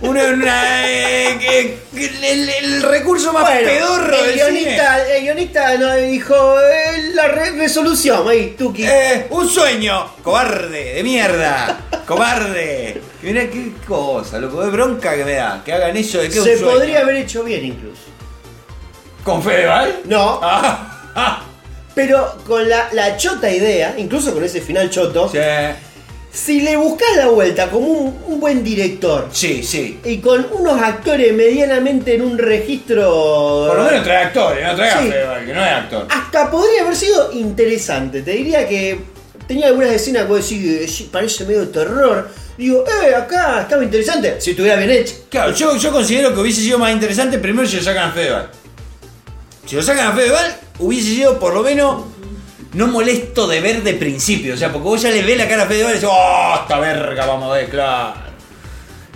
Una, una, eh, que el, el recurso más Bueno, pedorro el del guionista, el guionista no, dijo eh, la re- resolución ahí, Tuki. cine. Eh, un sueño, cobarde, de mierda, [laughs] cobarde. Mira qué cosa, loco, de bronca que me da, que hagan eso de que Se un sueño. podría haber hecho bien incluso. ¿Con Fedeval? No, Ah, ah, [laughs] pero con la, la chota idea, incluso con ese final choto, sí, si le buscas la vuelta como un, un buen director sí, sí. y con unos actores medianamente en un registro. Por lo menos trae actores, no trae Sí. Que no es actor. Hasta podría haber sido interesante. Te diría que tenía algunas escenas que vos decís, eh, sí, parece medio terror. Digo, eh, acá estaba interesante. Si estuviera bien hecho. Claro, yo, yo considero que hubiese sido más interesante primero si lo sacan a Fedeval. Si lo sacan a Fedeval, hubiese sido por lo menos no molesto de ver de principio. O sea, porque vos ya le ves la cara a Fedeval y decís, ¡oh, esta verga vamos a ver, claro!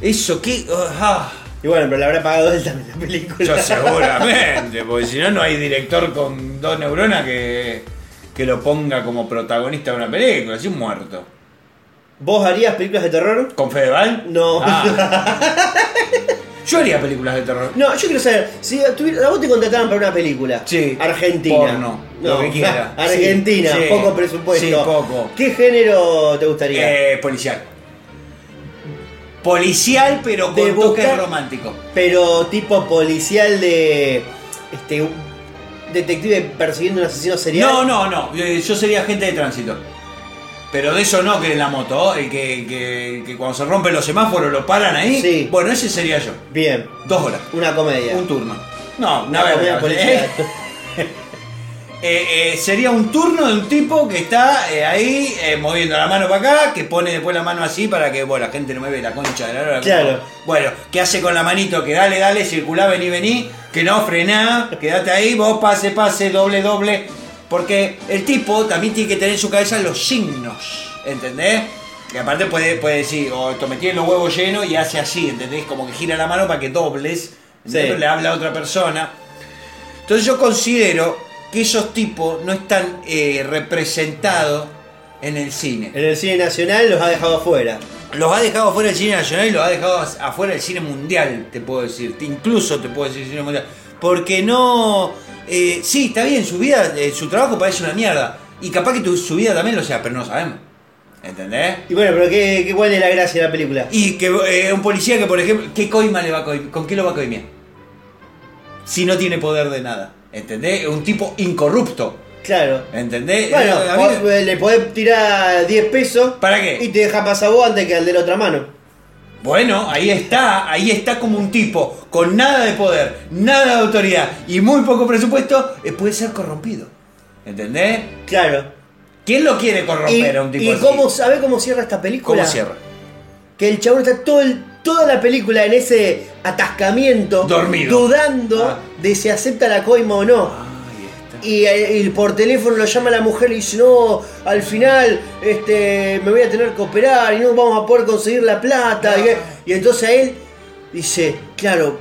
Eso, ¿qué? Ah, Y bueno, pero le habrá pagado él también la película. yo seguramente, porque si no, no hay director con dos neuronas que, que lo ponga como protagonista de una película, así un muerto. ¿Vos harías películas de terror? ¿Con Fedeval? No. Ah. [laughs] Yo haría películas de terror. No, yo quiero saber, si tuviera- a vos te contrataran para una película Sí. Argentina. Porno, lo que quiera. [laughs] Argentina, Sí, sí. poco presupuesto. Sí, poco. ¿Qué género te gustaría? Eh, policial. Policial, pero De con toque buscar- romántico. Pero tipo policial de. Este. un detective persiguiendo un asesino serial. No, no, no. eh, Yo sería agente de tránsito. Pero de eso no, que en la moto, el que, que, que cuando se rompen los semáforos lo paran ahí. Sí. Bueno, ese sería yo. Bien, Dos horas. una comedia. Un turno. No, una Una comedia policial. [laughs] Eh, eh, sería un turno de un tipo que está eh, ahí eh, moviendo la mano para acá, que pone después la mano así para que bueno, la gente no me ve la concha de la lora. Claro. Bueno, ¿qué hace con la manito? Que dale, dale, circulá, vení, vení, que no frená, quédate ahí, vos pase, pase, doble, doble. Porque el tipo también tiene que tener en su cabeza los signos, ¿entendés? Que aparte puede, puede decir, o esto me tiene los huevos llenos y hace así, ¿entendés? Como que gira la mano para que dobles. Sí. le habla a otra persona. Entonces yo considero que esos tipos no están eh, representados en el cine. En el cine nacional los ha dejado afuera. Los ha dejado afuera del cine nacional y los ha dejado afuera del cine mundial, te puedo decir. Te- Incluso te puedo decir cine mundial. Porque no... eh, sí, está bien, su vida, eh, su trabajo parece una mierda. Y capaz que tu, su vida también lo sea, pero no sabemos. ¿Entendés? Y bueno, pero ¿qué, qué, ¿cuál es la gracia de la película? Y que eh, un policía que, por ejemplo, ¿qué coima le va a coim- ¿Con qué lo va a coimear? Si no tiene poder de nada. ¿Entendés? Un tipo incorrupto. Claro. ¿Entendés? Bueno, Eh, a mí- vos, eh, le podés tirar 10 pesos ¿Para qué? y te deja pasar vos antes que al de la otra mano. Bueno, ahí está, ahí está como un tipo con nada de poder, nada de autoridad y muy poco presupuesto, eh, puede ser corrompido. ¿Entendés? Claro. ¿Quién lo quiere ¿Y, corromper a un tipo y así? cómo, sabe cómo cierra esta película? ¿Cómo cierra? Que el chabón está todo el- toda la película en ese atascamiento, Dormido. dudando Ah. de si acepta la coima o no. Está. Y, eh, y por teléfono lo llama la mujer y dice, no, al final este, me voy a tener que operar y no vamos a poder conseguir la plata. Ah. Y, entonces a él dice, claro,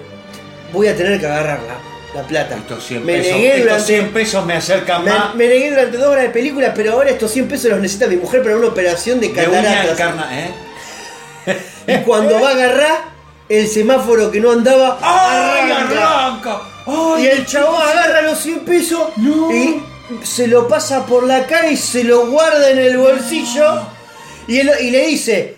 voy a tener que agarrar la, la plata. Estos 100 me, pesos, negué estos durante, 100 pesos me acercan más me negué durante dos horas de película, pero ahora estos 100 pesos los necesita mi mujer para una operación de cataratas. ¿eh? y cuando [laughs] va a agarrar, el semáforo que no andaba, ¡Ay, arranca. arranca! ¡Ay! Y el chabón agarra los 100 pesos No. y se lo pasa por la cara y se lo guarda en el bolsillo. Y, él- y le dice: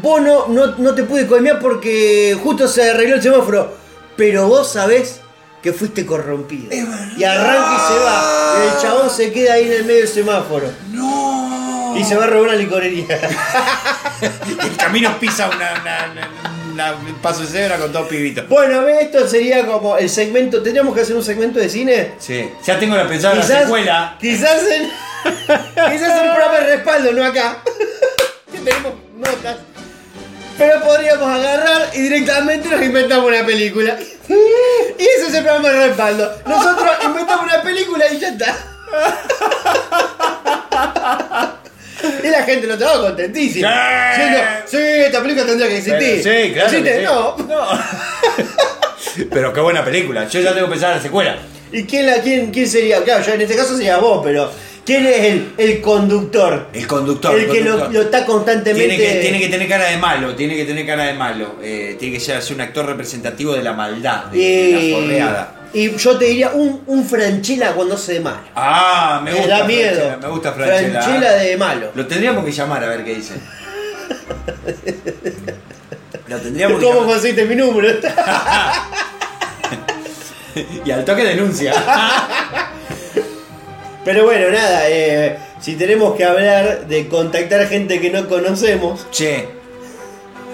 Vos no, no, no te pude coimear porque justo se arregló el semáforo. Pero vos sabés que fuiste corrompido. Y arranca y se va. Y el chabón se queda ahí en el medio del semáforo. ¡No! Y se va a robar una licorería. [laughs] El camino pisa una, una- una- una- un paso de cebra con dos pibitos. Bueno, a ver, esto sería como el segmento. ¿Tendríamos que hacer un segmento de cine? Sí, ya tengo la pensada la Quizás, secuela. quizás en, [laughs] quizás en programa de respaldo, no acá. [laughs] Que tenemos notas. Pero podríamos agarrar y directamente nos inventamos una película. [laughs] Y ese es el programa de respaldo. Nosotros inventamos una película y ya está. Y la gente lo estaba contentísima. Sí. Diciendo, sí, esta película tendría que existir. Pero sí, claro ¿Existe? sí. No. [laughs] Pero qué buena película. Yo ya tengo pensada la secuela. ¿Y quién, la, quién, quién sería? Claro, yo en este caso sería vos, pero ¿quién es el, el conductor? El conductor. el que lo, está constantemente. Tiene que, tiene que tener cara de malo, tiene que tener cara de malo. Eh, tiene que ser un actor representativo de la maldad, de, la forreada. Y yo te diría un, un Franchella cuando hace de malo. Ah, me Me gusta. da miedo. Franchella, Me gusta Franchella. Franchella de malo. Lo tendríamos que llamar a ver qué dice. Lo tendríamos que ¿Cómo llamar. conseguiste mi número? [laughs] Y al toque denuncia. [laughs] Pero bueno, nada, eh, si tenemos que hablar de contactar gente que no conocemos, che.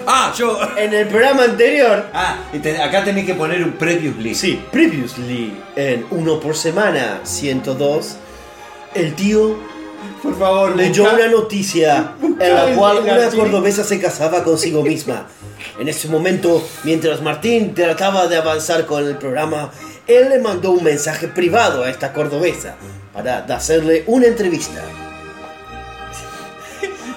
Ah, yo. en el programa anterior, Ah, y te- acá tenés que poner un previously. sí, previously, en Uno por Semana 102, el tío Por favor, leyó busca- una noticia en la cual una cordobesa se casaba consigo [laughs] misma. En ese momento, mientras Martín trataba de avanzar con el programa, él le mandó un mensaje privado a esta cordobesa para hacerle una entrevista.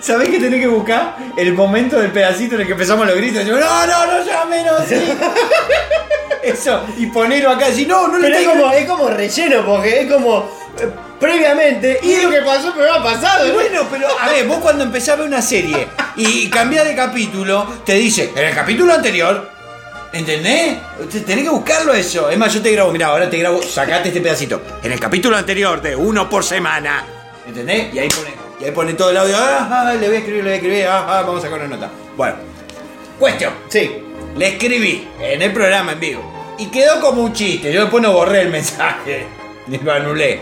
¿Sabés que tenés que buscar? El momento del pedacito en el que empezamos los gritos. Yo, no, no, no llame, no, sí. [laughs] Eso, y ponerlo acá. Si no, no le Pero es tengo- como, es como relleno, porque es como eh, previamente, y lo que pasó el programa pasado. ¿no? Bueno, pero a ver, vos cuando empezás a ver una serie y cambiás de capítulo, te dice, en el capítulo anterior, ¿entendés? Te- Tenés que buscarlo eso. Es más, yo te grabo, mira, ahora te grabo, sacate este pedacito. En el capítulo anterior de uno por semana, ¿entendés? Y ahí pone, y ahí pone todo el audio, ah, ah, le voy a escribir, le voy a escribir, ah, ah, vamos a sacar una nota. Bueno, cuestión. Sí. Le escribí en el programa en vivo. Y quedó como un chiste. Yo después no borré el mensaje. [laughs] Ni lo anulé.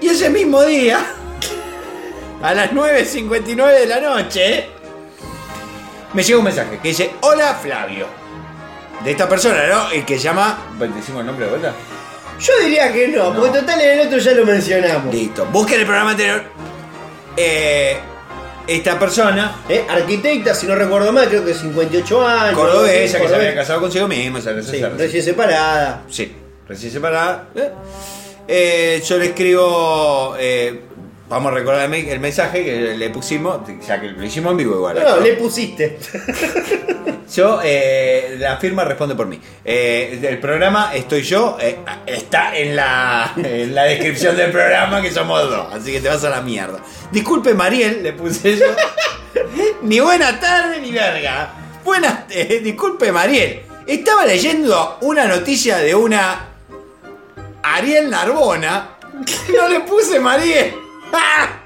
Y ese mismo día, [laughs] a las 9.59 de la noche, me llega un mensaje que dice, hola Flavio. De esta persona, ¿no? El que llama... ¿Decimos el nombre de vuelta? Yo diría que no, porque total en el otro ya lo mencionamos. Listo. Busquen el programa anterior. Eh, esta persona, Eh, Arquitecta, si no recuerdo mal, creo que 58 años. cordobesa, que se cordobesa. había casado consigo misma, se Sí, recién separada. Sí, recién separada. Eh, eh, yo le escribo. eh, vamos a recordar el me- el mensaje que le pusimos, ya que lo hicimos en vivo igual. No, ¿no? le pusiste. [laughs] Yo, eh, la firma responde por mí. Eh, el programa estoy yo, eh, está en la, en la descripción del programa que somos dos, así que te vas a la mierda. Disculpe Mariel, le puse yo. [laughs] ni buena tarde ni verga. Buenas, eh, disculpe Mariel. Estaba leyendo una noticia de una Ariel Narbona. No le puse Mariel. ¡Ah!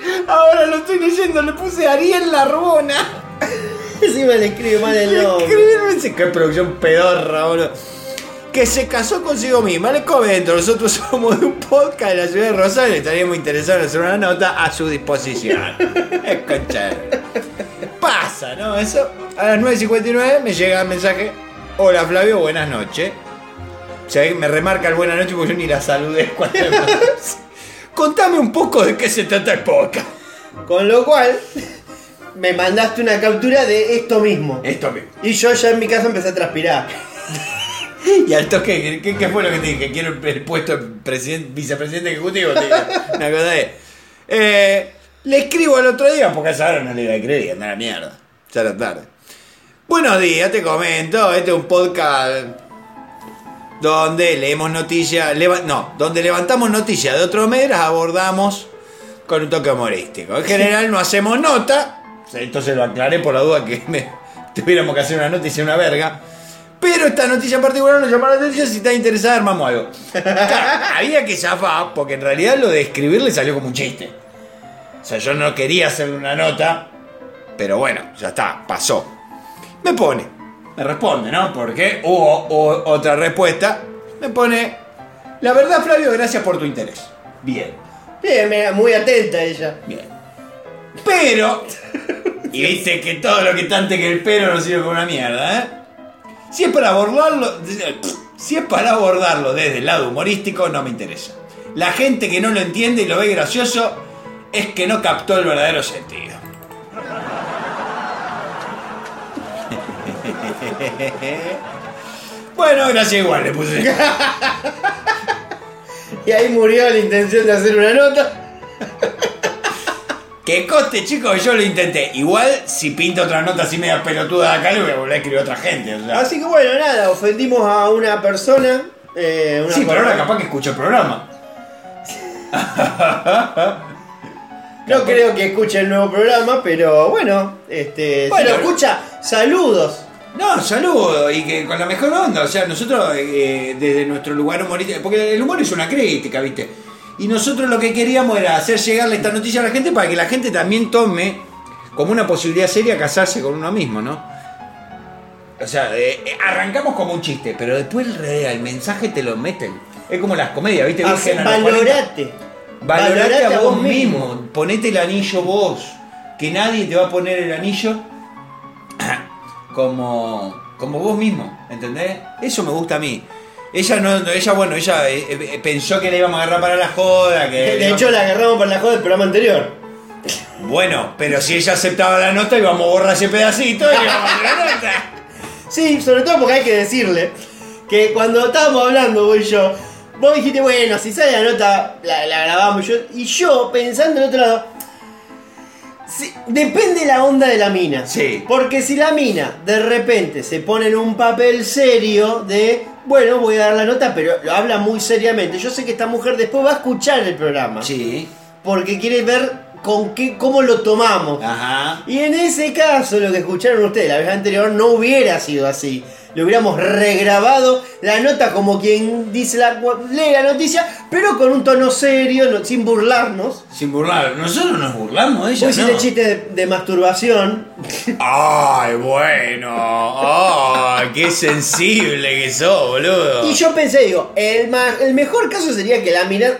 [laughs] Ahora lo estoy leyendo, le puse Ariel Narbona. Encima le escribe mal el nombre. Escribirme qué producción pedorra, boludo. Que se casó consigo misma. Les comento, nosotros [laughs] somos de un podcast de la ciudad de Rosario. Estaríamos interesados en hacer una nota a su disposición. [laughs] es concha. Pasa, ¿no? Eso. A las 9.59 me llega el mensaje. Hola Flavio, buenas noches. O sea, me remarca el buenas noches porque yo ni la saludé cuando. Contame un poco de qué se trata el podcast. Con lo cual, [laughs] me mandaste una captura de esto mismo. Esto mismo. Y yo ya en mi casa empecé a transpirar. [laughs] Y al toque, ¿qué, qué fue lo que te dije? Quiero el, el puesto de presidente, vicepresidente ejecutivo. te dije. [laughs] Una cosa de. Eh, le escribo el otro día porque a esa hora no le iba a escribir y anda a la mierda. Ya era tarde. Buenos días, te comento. Este es un podcast donde leemos noticias. leva- no, donde levantamos noticias de otro mes, las abordamos con un toque humorístico. En general no hacemos nota. Entonces lo aclaré por la duda que [laughs] me, tuviéramos que hacer una noticia una verga. Pero esta noticia en particular nos llamó la atención. Si estás interesada, armamos algo. Claro, [laughs] había que zafar, porque en realidad lo de escribir le salió como un chiste. O sea, yo no quería hacerle una nota, pero bueno, ya está, pasó. Me pone, me responde, ¿no? Porque hubo, hubo otra respuesta. Me pone, la verdad, Flavio, gracias por tu interés. Bien, Bien, muy atenta ella. bien. Pero, y viste que todo lo que está antes que el pero no sirve para una mierda, ¿eh? Si es para abordarlo, si es para abordarlo desde el lado humorístico, no me interesa. La gente que no lo entiende y lo ve gracioso es que no captó el verdadero sentido. [laughs] Bueno, gracias igual, le puse. [laughs] Y ahí murió la intención de hacer una nota. [laughs] Que coste, chicos, yo lo intenté. Igual, si pinto otra nota así media pelotuda de acá, le voy a volver a escribir a otra gente. o sea. Así que bueno, nada, ofendimos a una persona. eh, una Sí, pero ahora capaz que escucho el programa. No creo que escuche el nuevo programa, pero bueno, este, Bueno, lo escucha, saludos. No, saludo y que con la mejor onda. O sea, nosotros eh, desde nuestro lugar humorístico, porque el humor es una crítica, ¿viste? Y nosotros lo que queríamos era hacer llegarle esta noticia a la gente para que la gente también tome como una posibilidad seria casarse con uno mismo, ¿no? O sea, eh, eh, arrancamos como un chiste, pero después el, mensaje te lo meten. Es como las comedias, ¿viste? Hace- Virgen a los 40. valorate. Valorate a vos mismo. Ponete el anillo vos. Que nadie te va a poner el anillo como, como vos mismo. ¿Entendés? Eso me gusta a mí. Ella no, no- ella, bueno, ella eh, eh, pensó que la íbamos a agarrar para la joda. Que De hecho, la agarramos por la joda del programa anterior. Bueno, pero si ella aceptaba la nota, íbamos a borrar ese pedacito y íbamos a la nota. Sí, sobre todo porque hay que decirle que cuando estábamos hablando vos y yo, vos dijiste, bueno, si sale la nota, la, la grabamos. Yo, y yo, pensando en otro lado, sí, depende la onda de la mina. Sí. Porque si la mina de repente se pone en un papel serio de, bueno, voy a dar la nota, pero lo habla muy seriamente. Yo sé que esta mujer después va a escuchar el programa. Sí. Porque quiere ver con qué, cómo lo tomamos. Ajá. Y en ese caso, lo que escucharon ustedes la vez anterior no hubiera sido así. Le hubiéramos regrabado la nota como quien dice la, lee la noticia, pero con un tono serio, no- sin burlarnos. Sin burlar. Nosotros nos burlamos de ella. Vos chistes de, de masturbación. [laughs] Ay, bueno. Ay, qué sensible que sos, boludo. Y yo pensé, digo, el, el mejor caso sería que la mina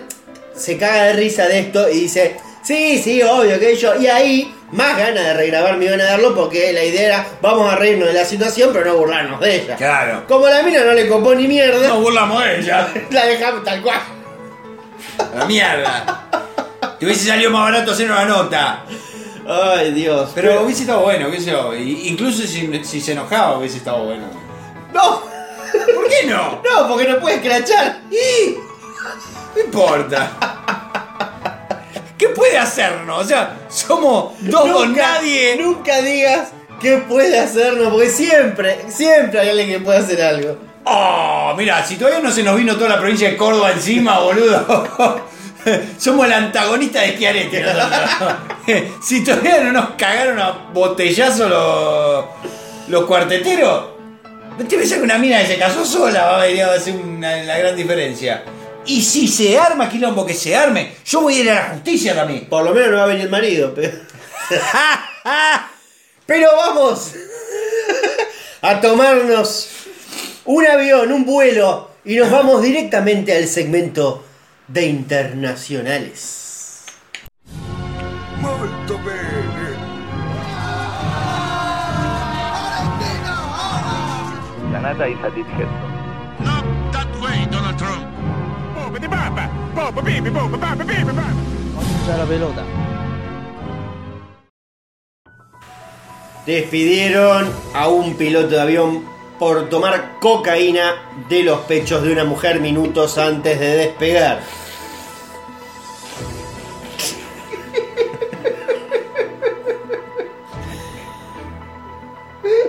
se caga de risa de esto y dice, sí, sí, obvio que yo. Y ahí, más ganas de regrabar me iban a darlo porque la idea era, vamos a reírnos de la situación, pero no burlarnos de ella. Claro. Como la mina no le copó ni mierda, Nos burlamos de ella. [laughs] la dejamos tal cual. La mierda. Te hubiese salido más barato hacer una nota. Ay, Dios. Pero hubiese estado bueno, qué sé yo. Incluso si, si se enojaba hubiese estado bueno. No, ¿Por qué no? no, porque no puede escrachar. Y no importa. ¿Qué puede hacernos? O sea, somos dos con nadie. Nunca digas qué puede hacernos, porque siempre, siempre hay alguien que puede hacer algo. Oh, mira, si todavía no se nos vino toda la provincia de Córdoba encima, boludo. [laughs] Somos el antagonista de Schiaretti [laughs] si todavía no nos cagaron a botellazo los, los cuarteteros. ¿Te pensás que una mina que se casó sola va a venir a hacer una, la gran diferencia? Y si se arma quilombo que se arme, yo voy a ir a la justicia también. Por lo menos no va a venir el marido. Pero, [laughs] pero vamos a tomarnos un avión, un vuelo, y nos vamos directamente al segmento de internacionales. Molto bene. Canada is a Boba baba bibi baba. Despidieron a un piloto de avión por tomar cocaína de los pechos de una mujer minutos antes de despegar. [laughs]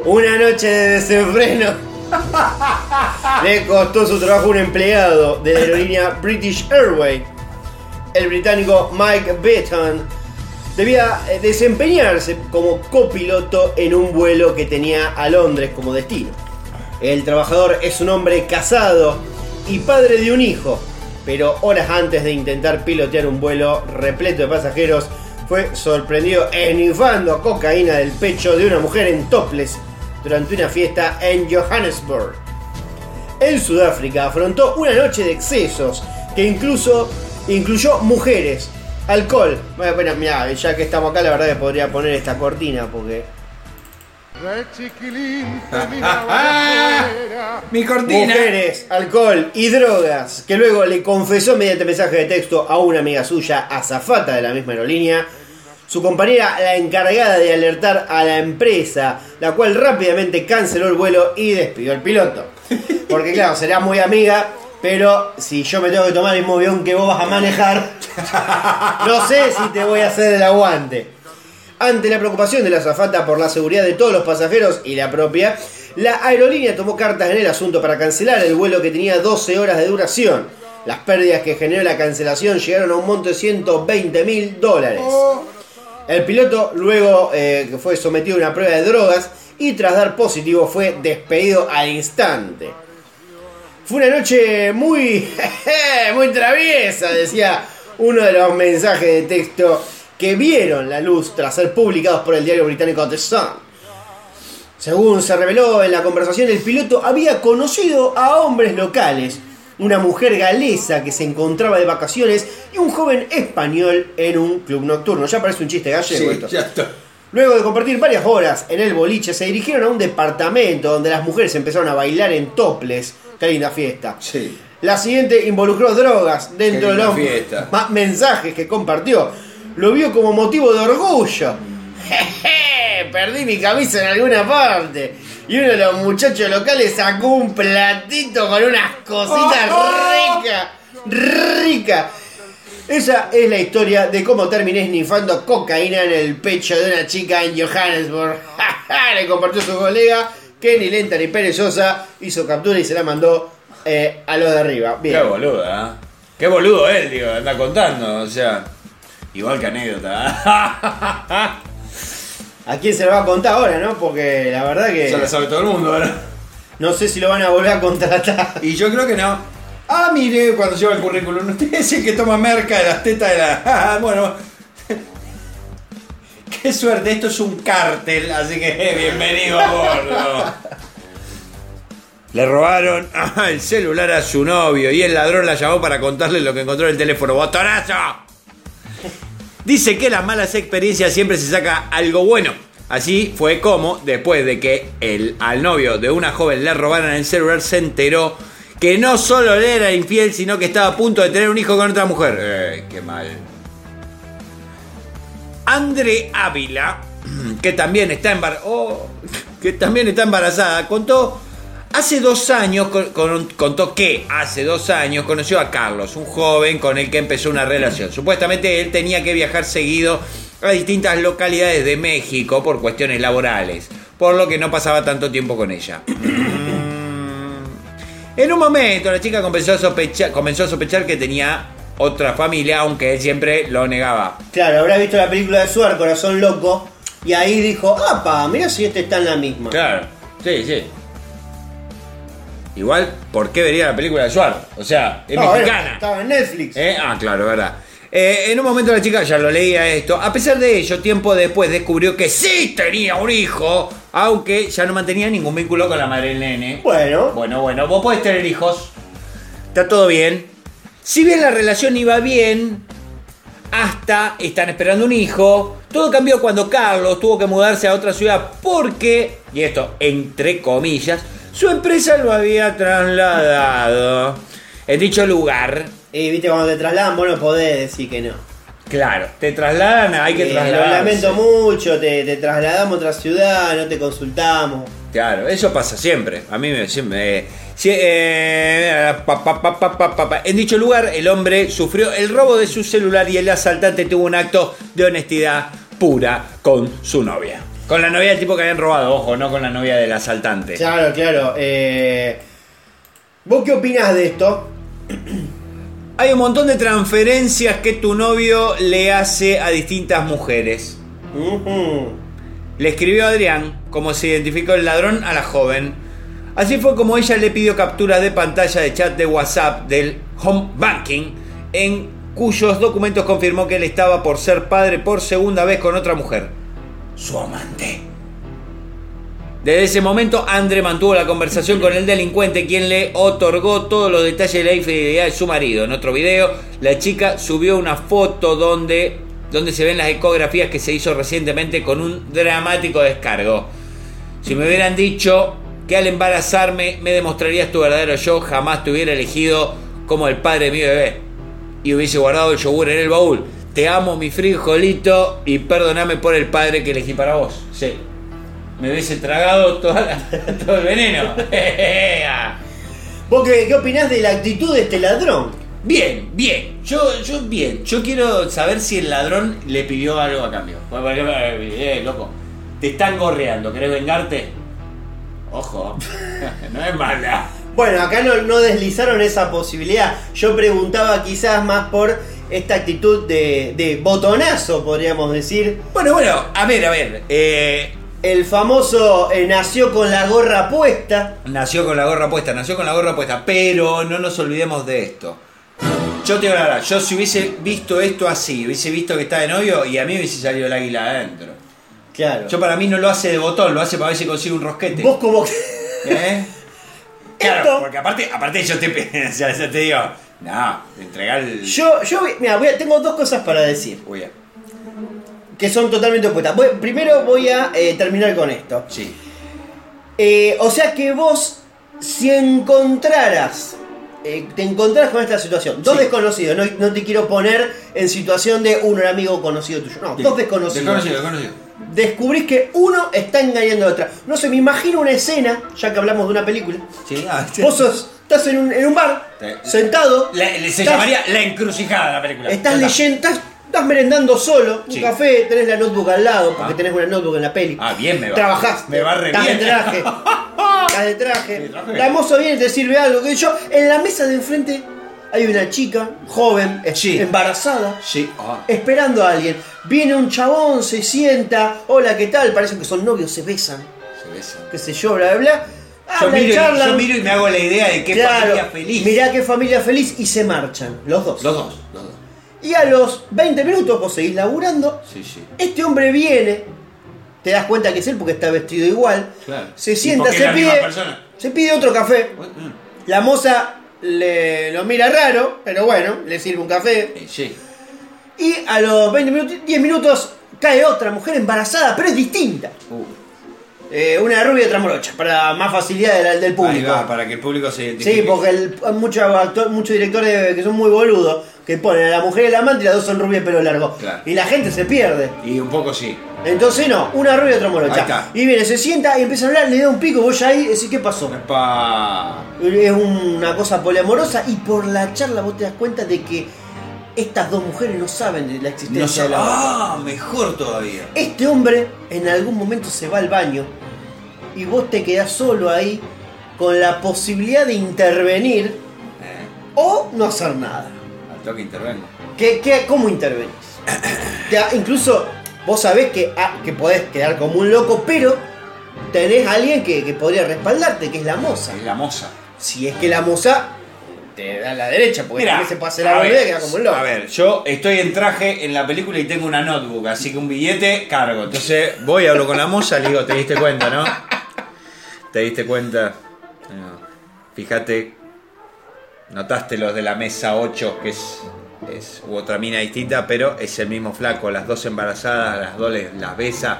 Una noche de desenfreno [laughs] le costó su trabajo un empleado de la aerolínea British Airways. El británico Mike Beaton debía eh, desempeñarse como copiloto en un vuelo que tenía a Londres como destino. El trabajador es un hombre casado y padre de un hijo, pero horas antes de intentar pilotear un vuelo repleto de pasajeros, fue sorprendido enifando a cocaína del pecho de una mujer en topless durante una fiesta en Johannesburg. En Sudáfrica afrontó una noche de excesos que incluso incluyó mujeres Alcohol. Bueno, bueno, mirá, ya que estamos acá, la verdad que podría poner esta cortina porque. Mi cortina. Mujeres, alcohol y drogas, que luego le confesó mediante mensaje de texto a una amiga suya, azafata de la misma aerolínea, su compañera la encargada de alertar a la empresa, la cual rápidamente canceló el vuelo y despidió al piloto. Porque claro, será muy amiga, pero si yo me tengo que tomar el mismo que vos vas a manejar, no sé si te voy a hacer el aguante. Ante la preocupación de la azafata por la seguridad de todos los pasajeros y la propia, la aerolínea tomó cartas en el asunto para cancelar el vuelo que tenía 12 horas de duración. Las pérdidas que generó la cancelación llegaron a un monto de 120 mil dólares. El piloto luego eh, fue sometido a una prueba de drogas y tras dar positivo fue despedido al instante. Fue una noche muy, [laughs] muy traviesa, decía uno de los mensajes de texto que vieron la luz tras ser publicados por el diario británico The Sun. Según se reveló en la conversación, el piloto había conocido a hombres locales, una mujer galesa que se encontraba de vacaciones y un joven español en un club nocturno. Ya parece un chiste gallego esto. ya está. Luego de compartir varias horas en el boliche, se dirigieron a un departamento donde las mujeres empezaron a bailar en toples. Qué linda fiesta. Sí. La siguiente involucró drogas dentro de los fiesta. [laughs] mensajes que compartió. Lo vio como motivo de orgullo. [laughs] Jeje, perdí mi camisa en alguna parte. Y uno de los muchachos locales sacó un platito con unas cositas [laughs] ricas. Ricas. Esa es la historia de cómo terminé snifando cocaína en el pecho de una chica en Johannesburg. [laughs] Le compartió su colega, que ni lenta ni perezosa, hizo captura y se la mandó eh, a los de arriba. Bien. Qué boluda, ¿eh? Qué boludo él, digo, anda contando, o sea. Igual que anécdota. [laughs] ¿A quién se lo va a contar ahora, no? Porque la verdad que Eso lo sabe todo el mundo ahora. no sé si lo van a volver a contratar. Y yo creo que no. Ah, mire, cuando lleva el currículum, usted [laughs] es el que toma merca de las tetas de la. [laughs] Ah, bueno. [laughs] Qué suerte, esto es un cártel, así que bienvenido a bordo. Le robaron ah, el celular a su novio y el ladrón la llamó para contarle lo que encontró en el teléfono. ¡Botonazo! Dice que las malas experiencias siempre se saca algo bueno. Así fue como, después de que el, al novio de una joven le robaran el celular, se enteró que no solo le era infiel, sino que estaba a punto de tener un hijo con otra mujer. Qué mal. Andre Ávila, [clears throat] que también está embarazada, que también está embarazada, contó hace dos años, con- con- contó que hace dos años conoció a Carlos, un joven con el que empezó una relación. Supuestamente él tenía que viajar seguido a distintas localidades de México por cuestiones laborales, por lo que no pasaba tanto tiempo con ella. En un momento la chica comenzó a sospechar, comenzó a sospechar que tenía otra familia, aunque él siempre lo negaba. Claro, habrá visto la película de Suar, Corazón Loco, y ahí dijo, ¡apa! Mira si este está en la misma. Claro, sí, sí. Igual, ¿por qué vería la película de Suar? O sea, es No, mexicana. estaba en Netflix. ¿Eh? Ah, claro, verdad. Eh, en un momento la chica ya lo leía esto. A pesar de ello, tiempo después descubrió que sí tenía un hijo, aunque ya no mantenía ningún vínculo con la madre del nene. Bueno, Bueno, bueno, vos podés tener hijos. Está todo bien. Si bien la relación iba bien, hasta están esperando un hijo. Todo cambió cuando Carlos tuvo que mudarse a otra ciudad porque, y esto entre comillas, su empresa lo había trasladado. En dicho lugar, y viste, cuando te trasladan, vos no podés decir que no. claro, te trasladan, hay que Eh, lo trasladarse. lamento mucho, te, te trasladamos a otra ciudad, no te consultamos. Claro, eso pasa siempre. A mí me siempre. eh, si- eh, pa, pa, pa. En dicho lugar, el hombre sufrió el robo de su celular y el asaltante tuvo un acto de honestidad pura con su novia. Con la novia del tipo que habían robado, ojo, no con la novia del asaltante. Claro, claro. eh, ¿Vos qué opinás de esto? Hay un montón de transferencias que tu novio le hace a distintas mujeres. Le escribió a Adrián cómo se identificó el ladrón a la joven. Así fue como ella le pidió capturas de pantalla de chat de WhatsApp del home banking, en cuyos documentos confirmó que él estaba por ser padre por segunda vez con otra mujer, su amante. Desde ese momento, Andre mantuvo la conversación con el delincuente, quien le otorgó todos los detalles de la infidelidad de su marido. En otro video, la chica subió una foto donde, donde se ven las ecografías que se hizo recientemente con un dramático descargo. Si me hubieran dicho que al embarazarme me demostrarías tu verdadero yo, jamás te hubiera elegido como el padre de mi bebé. Y hubiese guardado el yogur en el baúl. Te amo, mi frijolito, y perdóname por el padre que elegí para vos. Sí. Me hubiese tragado toda la- [laughs] todo el veneno. ¿Vos qué, qué opinás de la actitud de este ladrón? Bien, bien. Yo, yo, bien. Yo quiero saber si el ladrón le pidió algo a cambio. Ejemplo, eh, loco, te están gorreando, ¿querés vengarte? Ojo, [laughs] no es mala. Bueno, acá no, no deslizaron esa posibilidad. Yo preguntaba quizás más por esta actitud de, de botonazo, podríamos decir. Bueno, bueno, a ver, a ver. eh, El famoso eh, nació con la gorra puesta. nació con la gorra puesta, nació con la gorra puesta, pero no nos olvidemos de esto. Yo te digo la verdad, yo si hubiese visto esto así, hubiese visto que está de novio y a mí hubiese salido el águila adentro. Claro. Yo para mí no lo hace de botón, lo hace para ver si consigue un rosquete. Vos como que... ¿Eh? [laughs] Claro, Esto- porque aparte, aparte yo te, [laughs] o sea, yo te digo, no, entregar el... Yo, yo, mira, voy a- tengo dos cosas para decir. Uy, Que son totalmente opuestas. Voy- primero voy a eh, terminar con esto. sí. Eh, o sea que vos, si encontraras, eh, te encontrás con esta situación, dos Sí. desconocidos, no, no te quiero poner en situación de un amigo conocido tuyo, no, dos desconocidos. Desconocido, desconocido. Descubrís que uno está engañando a otra. No sé, me imagino una escena, ya que hablamos de una película. Sí, ah, sí. Vos sos, estás en un, en un bar, sentado. La- se estás- llamaría La Encrucijada la película. Estás leyendo, estás, estás merendando solo, un Sí. café, tenés la notebook al lado, porque Ah. tenés una notebook en la peli. Ah, bien me va. Trabajás. Me va re estás bien. de traje. [laughs] estás de traje. Sí, traje. La moza viene y te sirve algo. Que yo, en la mesa de enfrente hay una chica, joven, es- Sí. embarazada. Sí, ah. Esperando a alguien. Viene un chabón, se sienta. Hola, ¿qué tal? Parece que son novios, se besan. Se besa. Qué sé yo, bla, bla, bla. Yo Hablan, miro, y- charlan. yo miro y me hago la idea de qué Claro, familia feliz. Mirá qué familia feliz y se marchan, los dos. Los dos, los dos. Y a los 20 minutos vos seguís laburando. Sí, sí. Este hombre viene, te das cuenta que es él porque está vestido igual. Claro. Se ¿Y sienta, se pide, se pide otro café. La moza le, lo mira raro, pero bueno, le sirve un café. eh, Sí. Y a los 20 minutos, 10 minutos cae otra mujer embarazada, pero es distinta. Uh, Eh, una rubia y otra morocha, para más facilidad del, del ahí público. va, para que el público se identifique. Sí, porque el- hay muchos muchos directores que son muy boludos, que ponen a la mujer y el amante y las dos son rubias y pelo largo. Claro. Y la gente se pierde. Y un poco sí. Entonces no, una rubia y otra Ahí morocha. está. Y viene, se sienta y empieza a hablar, le da un pico, vos ya ahí decís, ¿qué pasó? Pa. Es una cosa poliamorosa y por la charla vos te das cuenta de que estas dos mujeres no saben de la No existencia de la otra. Ah, mejor todavía. Este hombre en algún momento se va al baño y vos te quedás solo ahí con la posibilidad de intervenir Eh, o no hacer nada. al toque intervengo. ¿Qué, qué, ¿Cómo intervenís? Te incluso vos sabés que, ah, que podés quedar como un loco, pero tenés a alguien que, que podría respaldarte, que es la moza. Es la moza. Si es que la moza te da la derecha, porque también se puede hacer la ver, queda como un loco. A ver, yo estoy en traje en la película y tengo una notebook, así que un billete cargo. Entonces voy, hablo con la moza, le digo, ¿te diste cuenta, no? ¿Te diste cuenta? No. Fíjate, notaste los de la mesa 8, que es, es u otra mina distinta, pero es el mismo flaco, las dos embarazadas, las dos les- las besa.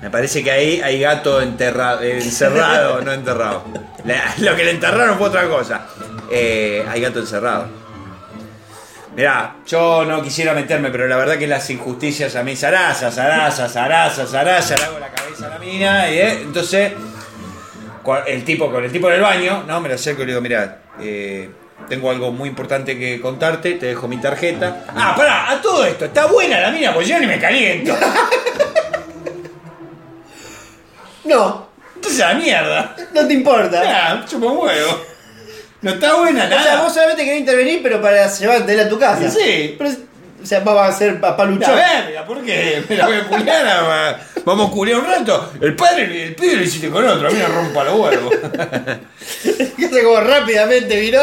Me parece que ahí hay gato enterrado, encerrado, no enterrado. La- Lo que le enterraron fue otra cosa. Eh, hay gato encerrado. Mirá, yo no quisiera meterme, pero la verdad que las injusticias a mí, zaraza, zaraza, zaraza, zaraza, le hago la cabeza a la mina, y eh, entonces el tipo con el tipo en el baño, no, me lo acerco y le digo, mirá, eh, tengo algo muy importante que contarte, te dejo mi tarjeta. Ah, pará, a todo esto, está buena la mina, pues yo ni me caliento. [laughs] No, Entonces a la mierda. no te importa. Ah, chupa un huevo. No está buena O sea, nada. vos solamente querés intervenir, pero para llevártela a tu casa. Sí. Pero, o sea, va a ser papá La luchón. verga, ¿por qué? Me la voy a culiar, a- vamos a culiar un rato. El padre, el pibe lo hiciste con otro, a mí me rompa los huevos. Que se como rápidamente viró.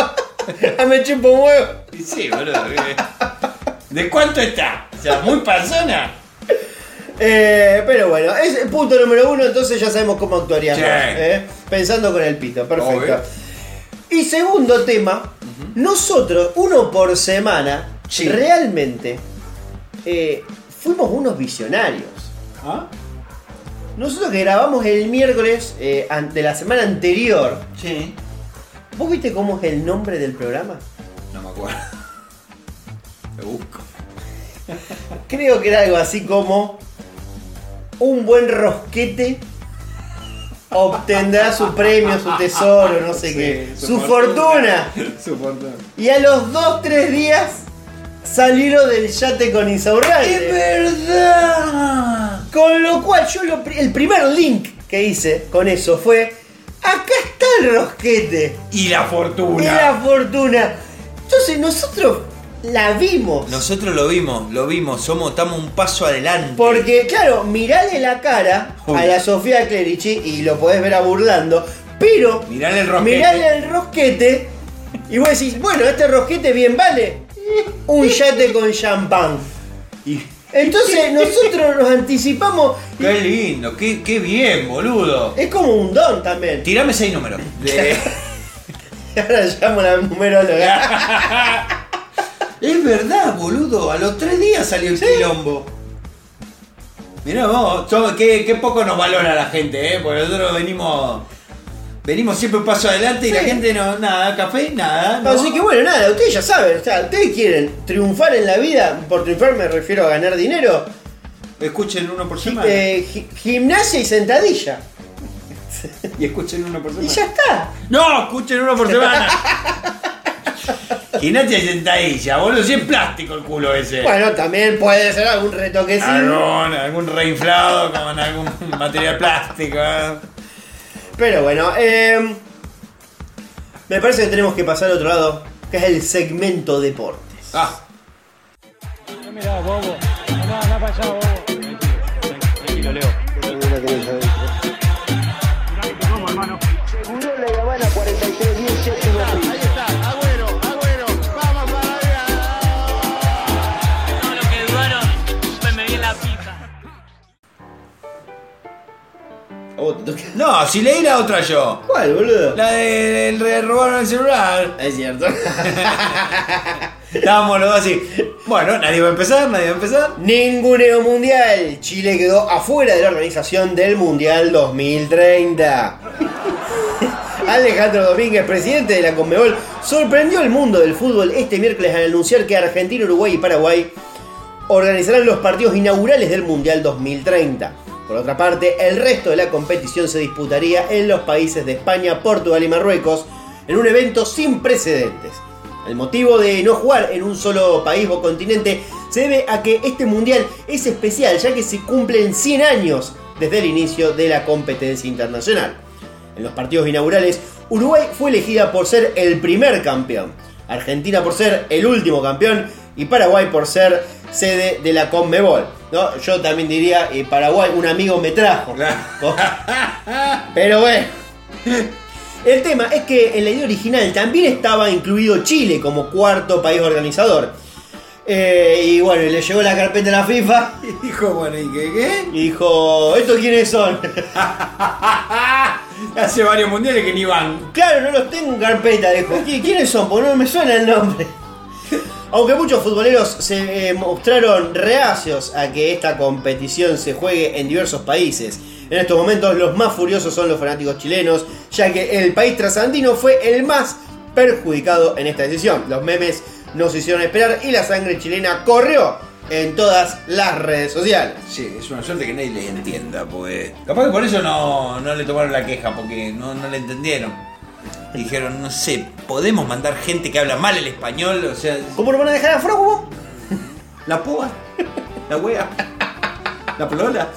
Ah, me chupo un huevo. Y sí, boludo. ¿qué? ¿De cuánto está? O sea, muy panzona. Eh, pero bueno, es el punto número uno, entonces ya sabemos cómo actuaríamos. Sí. ¿eh? Pensando con el pito, perfecto. Obvio. Y segundo tema, nosotros, uno por semana, Sí. realmente eh, fuimos unos visionarios. ¿Ah? Nosotros que grabamos el miércoles eh, an- de la semana anterior, Sí. ¿vos viste cómo es el nombre del programa? No me acuerdo. [laughs] Lo busco. Creo que era algo así como un buen rosquete obtendrá su premio, su tesoro, no sé qué, su, fortuna. [laughs] Su fortuna. Y a los 2-3 días salieron del yate con Insaurralde. verdad! Con lo cual yo lo el primer link que hice con eso fue, acá está el rosquete Y la fortuna. y la fortuna. Entonces nosotros la vimos. Nosotros lo vimos, lo vimos, somos, estamos un paso adelante. Porque, claro, mirale la cara a la Sofía Clerici y lo podés ver a burlando, pero Mirale el rosquete. mirale el rosquete y vos decís, bueno, este rosquete bien vale un yate con champán. Y- Entonces [laughs] nosotros nos anticipamos. Qué lindo, qué, qué bien, boludo. Es como un don también. Tirame seis números. [laughs] De- Ahora llamo a la numeróloga. [laughs] es verdad, boludo. A los tres días salió el quilombo. Mirá vos, qué, qué poco nos valora la gente, ¿eh? Porque nosotros venimos. Venimos siempre un paso adelante y la Sí. gente no. Nada, café, nada. ¿no? Así que bueno, nada, ustedes ya saben, o sea, ustedes quieren triunfar en la vida, por triunfar me refiero a ganar dinero, Escuchen uno por semana. eh, gi- gimnasia y sentadilla. [laughs] Y escuchen uno por Y semana. ya está. No, escuchen uno por semana. [laughs] Gimnasia y sentadilla, boludo. Si es plástico el culo ese. Bueno, también puede ser algún retoquecito. Algún, algún reinflado con algún material plástico. ¿eh? Pero bueno, eh, me parece que tenemos que pasar al otro lado, que es el segmento deportes. Ah, Mirá, bobo. Andá, andá para allá, bobo. Tranquilo, Leo. Vos te toca? [laughs] no, si leí la otra yo. ¿Cuál, boludo? La de, el de robaron el celular. Es cierto. [laughs] Estábamos los dos así. Bueno, nadie va a empezar, nadie va a empezar. Ninguneo mundial. Chile quedó afuera de la organización del Mundial 2030. [laughs] Alejandro Domínguez, presidente de la Conmebol, sorprendió al mundo del fútbol este miércoles al anunciar que Argentina, Uruguay y Paraguay organizarán los partidos inaugurales del Mundial 2030. Por otra parte, el resto de la competición se disputaría en los países de España, Portugal y Marruecos en un evento sin precedentes. El motivo de no jugar en un solo país o continente se debe a que este mundial es especial ya que se cumplen 100 años desde el inicio de la competencia internacional. En los partidos inaugurales, Uruguay fue elegida por ser el primer campeón, Argentina por ser el último campeón y Paraguay por ser sede de la Conmebol. ¿no? Yo también diría, eh, Paraguay, un amigo me trajo. [laughs] Pero bueno. El tema es que en la idea original también estaba incluido Chile como cuarto país organizador. Eh, y bueno, y le llegó la carpeta a la FIFA Dijo, bueno, ¿y qué? qué? y dijo, ¿estos quiénes son? [laughs] Hace varios mundiales que ni van. Claro, no los tengo en carpeta, dijo. "¿Qui- ¿Quiénes son? Porque no me suena el nombre. Aunque muchos futboleros se eh, mostraron reacios a que esta competición se juegue en diversos países. En estos momentos los más furiosos son los fanáticos chilenos, ya que el país trasandino fue el más perjudicado en esta decisión. Los memes no se hicieron esperar y la sangre chilena corrió en todas las redes sociales. Sí, es una suerte que nadie le entienda, pues. Capaz que por eso no, no le tomaron la queja, porque no, no le entendieron. Y dijeron, no sé, ¿podemos mandar gente que habla mal el español? O sea, ¿Cómo lo van a dejar a Frobo? [laughs] la poa, la wea, la polola.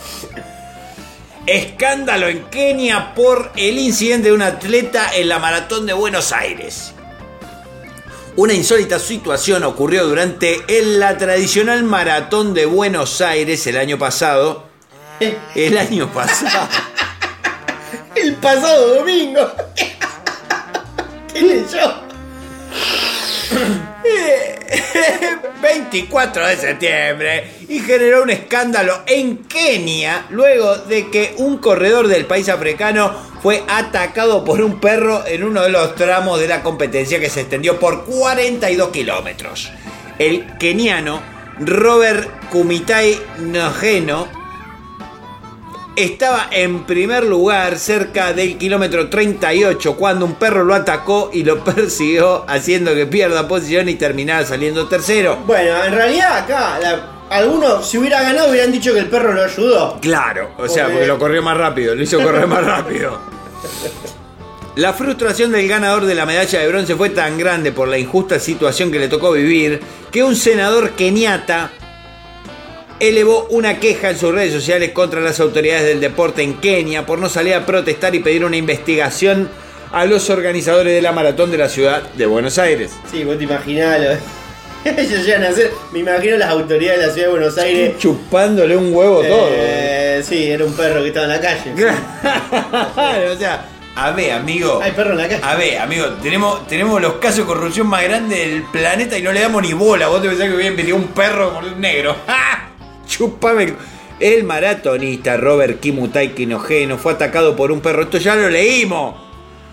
Escándalo en Kenia por el incidente de un atleta en la maratón de Buenos Aires. Una insólita situación ocurrió durante el- la tradicional maratón de Buenos Aires el año pasado. El año pasado. [laughs] El pasado domingo. [laughs] ¿Qué leyó? 24 de septiembre y generó un escándalo en Kenia luego de que un corredor del país africano fue atacado por un perro en uno de los tramos de la competencia que se extendió por 42 kilómetros. El keniano Robert Kumitai Nogeno estaba en primer lugar cerca del kilómetro 38 cuando un perro lo atacó y lo [laughs] persiguió haciendo que pierda posición y terminara saliendo tercero. Bueno, en realidad acá, la- algunos, si hubiera ganado, hubieran dicho que el perro lo ayudó. Claro, o sea, Porque- porque lo corrió más rápido, lo hizo correr más rápido. [laughs] La frustración del ganador de la medalla de bronce fue tan grande por la injusta situación que le tocó vivir que un senador keniata elevó una queja en sus redes sociales contra las autoridades del deporte en Kenia por no salir a protestar y pedir una investigación a los organizadores de la maratón de la ciudad de Buenos Aires. Sí, vos te imaginás. lo- [laughs] Ellos llegan a hacer. Me imagino las autoridades de la ciudad de Buenos Aires. Chupándole un huevo todo. Eh, sí, era un perro que estaba en la calle. [laughs] O sea, a ver, amigo. Hay perro en la calle. A ver, amigo, tenemos, tenemos los casos de corrupción más grandes del planeta y no le damos ni bola. Vos te pensás que hubiera metido un perro por un negro. ¡Ja! [laughs] El maratonista Robert Kimutai Kinogeno fue atacado por un perro. Esto ya lo leímos.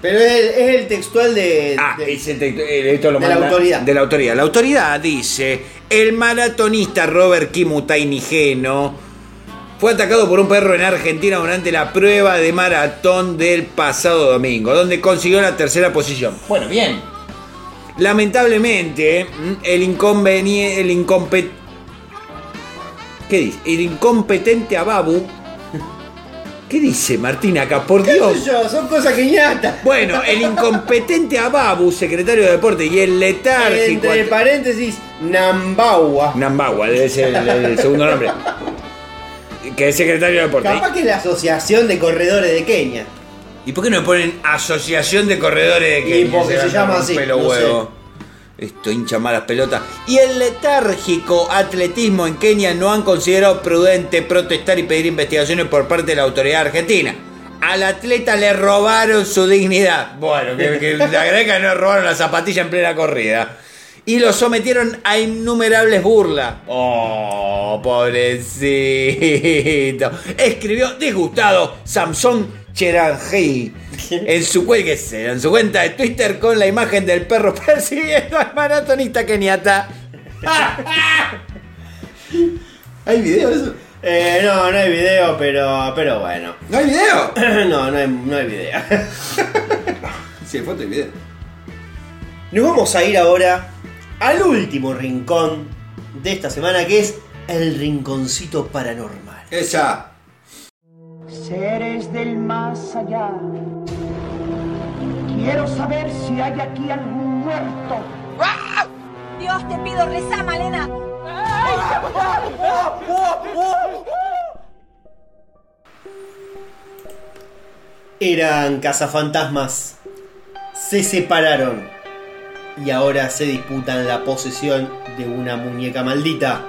Pero es el, es el textual de. Ah, de- es el eh, esto lo de la autoridad. De la autoridad. La autoridad dice: el maratonista Robert Kimutai Nigeno fue atacado por un perro en Argentina durante la prueba de maratón del pasado domingo, donde consiguió la tercera posición. Bueno, bien. Lamentablemente, mm, el inconveniente. El. ¿Qué dice? El incompetente Ababu. ¿Qué dice Martín acá? Por ¿Qué Dios. sé yo? Son cosas que ñatas. Bueno, el incompetente Ababu, secretario de deporte, y el letárgico. Entre paréntesis, Nambawa. Nambawa, debe ser el, el segundo nombre. Que es secretario de deporte. Capaz que es la Asociación de Corredores de Kenia. ¿Y por qué no me ponen Asociación de Corredores de Y Kenia? porque se a llama así, Pelo no huevo. Esto hincha malas pelotas. Y el letárgico atletismo en Kenia no han considerado prudente protestar y pedir investigaciones por parte de la autoridad argentina. Al atleta le robaron su dignidad. Bueno, que, que [laughs] la greca no le robaron la zapatilla en plena corrida. Y lo sometieron a innumerables burlas. Oh, pobrecito. Escribió disgustado Samson Cheranji en su, sé, en su cuenta de Twitter con la imagen del perro [laughs] persiguiendo al maratonista keniata. [laughs] ¿Hay video de eso? Eh, no, no hay video, pero, pero bueno. ¿No hay video? [coughs] No, no hay, no hay video. [laughs] Sí, foto y video. Nos vamos a ir ahora al último rincón de esta semana, que es el rinconcito paranormal. Esa. Seres del más allá. Quiero saber si hay aquí algún muerto. Dios, te pido, reza, Malena. Eran cazafantasmas, se separaron y ahora se disputan la posesión de una muñeca maldita.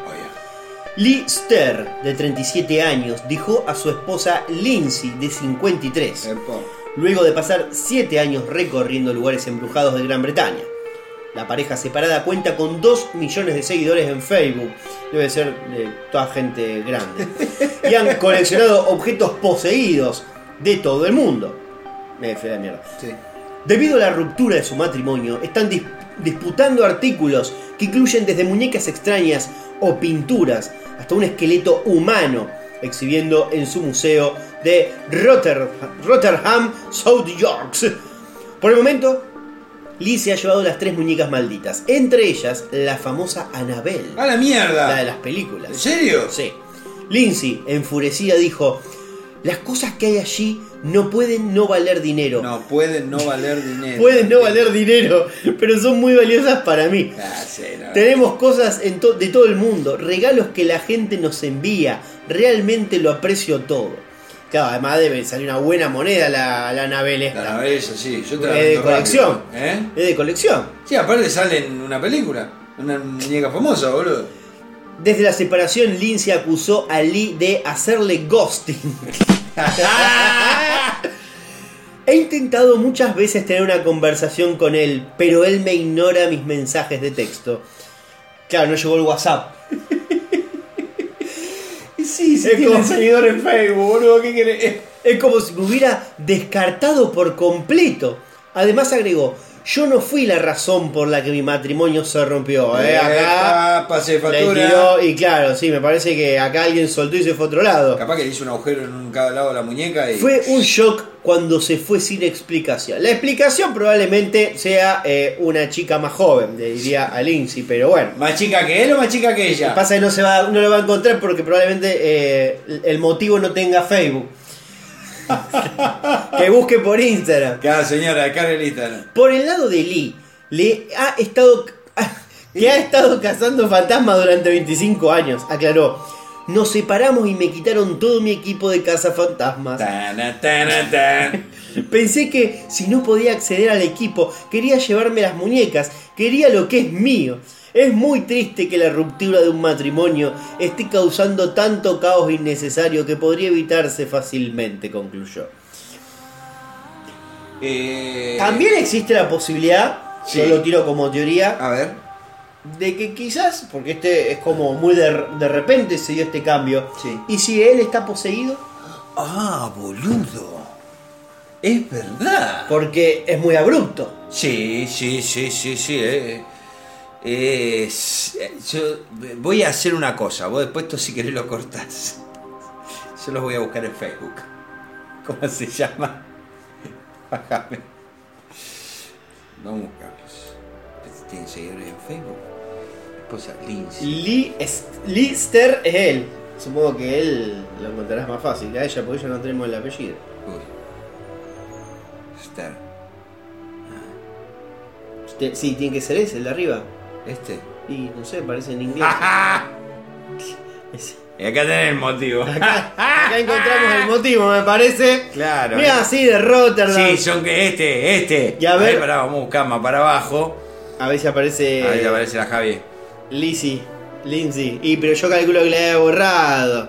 Lee Ster, de 37 años, dejó a su esposa Lindsay, de 53, luego de pasar 7 años recorriendo lugares embrujados de Gran Bretaña. La pareja separada cuenta con 2 millones de seguidores en Facebook, debe ser de toda gente grande, y han [laughs] coleccionado objetos poseídos de todo el mundo. Me fue la mierda. Debido a la ruptura de su matrimonio, están dis- disputando artículos que incluyen desde muñecas extrañas o pinturas hasta un esqueleto humano, exhibiendo en su museo de Rotter- Rotterdam, South Yorks. Por el momento, Lee se ha llevado las tres muñecas malditas, entre ellas la famosa Annabelle. ¡A la mierda! La de las películas. ¿En serio? Sí. Lindsay, enfurecida, dijo: Las cosas que hay allí no pueden no valer dinero. No, pueden no valer dinero. Pueden no valer dinero, pero son muy valiosas para mí. Ah, sí, no. Tenemos cosas en to- de todo el mundo, regalos que la gente nos envía. Realmente lo aprecio todo. Claro, además debe salir una buena moneda la, la Anabel La esta. esa, sí. Yo te la Es de colección. rápido, ¿Eh? Es de colección. Sí, aparte sale en una película. Una muñeca famosa, boludo. Desde la separación, Lindsay acusó a Lee de hacerle ghosting. [laughs] [laughs] He intentado muchas veces tener una conversación con él, pero él me ignora mis mensajes de texto. Claro, no llegó el WhatsApp. [laughs] Sí, sí tiene seguidor en Facebook, boludo, ¿qué querés? Es como si me hubiera descartado por completo. Además agregó, yo no fui la razón por la que mi matrimonio se rompió. ¿eh? Acá Epa, pase factura. tiró- y claro, sí, me parece que acá alguien soltó y se fue a otro lado. Capaz que le hizo un agujero en un cada lado de la muñeca y. Fue un shock cuando se fue sin explicación. La explicación probablemente sea eh, una chica más joven, le diría a Lindsay, pero bueno. ¿Más chica que él o más chica que ella? Pasa que no, se va, no lo va a encontrar porque probablemente eh, el motivo no tenga Facebook. [laughs] que busque por Instagram. Cada señora, descarga el Instagram. Por el lado de Lee, le ha estado. [laughs] que ha estado cazando fantasmas durante 25 años, aclaró. Nos separamos y me quitaron todo mi equipo de cazafantasmas. Tana, tana, tan. [laughs] Pensé que si no podía acceder al equipo, quería llevarme las muñecas, quería lo que es mío. Es muy triste que la ruptura de un matrimonio esté causando tanto caos innecesario que podría evitarse fácilmente, concluyó. Eh, También existe la posibilidad, Sí. yo lo tiro como teoría, A ver. de que quizás, porque este es como muy de, de repente se dio este cambio, Sí. y si él está poseído, Ah, boludo. Es verdad. porque es muy abrupto. Sí, sí, sí, sí, sí. eh. Eh, yo voy a hacer una cosa. Vos después esto si querés lo cortás. [laughs] Yo los voy a buscar en Facebook. [laughs] ¿Cómo se llama? [laughs] Bájame. Vamos a buscarlos. ¿Tienen seguidores en Facebook? Esposa Lindsay. Lee, es- él. Supongo que él lo encontrarás más fácil que a ella, porque ella no tenemos el apellido. Uy. Te- Sí, tiene que ser ese, el de arriba. Este. Y no sé, parece en inglés. [laughs] Y acá tenés el motivo. Acá, acá encontramos el motivo, me parece. Claro. Mira, así de Rotterdam. Sí, son que este, este. Y a ver- pará, vamos a buscar más para abajo. A ver si aparece. Ahí aparece la Javi. Lizzie. Lindsay. Y pero yo calculo que le haya borrado.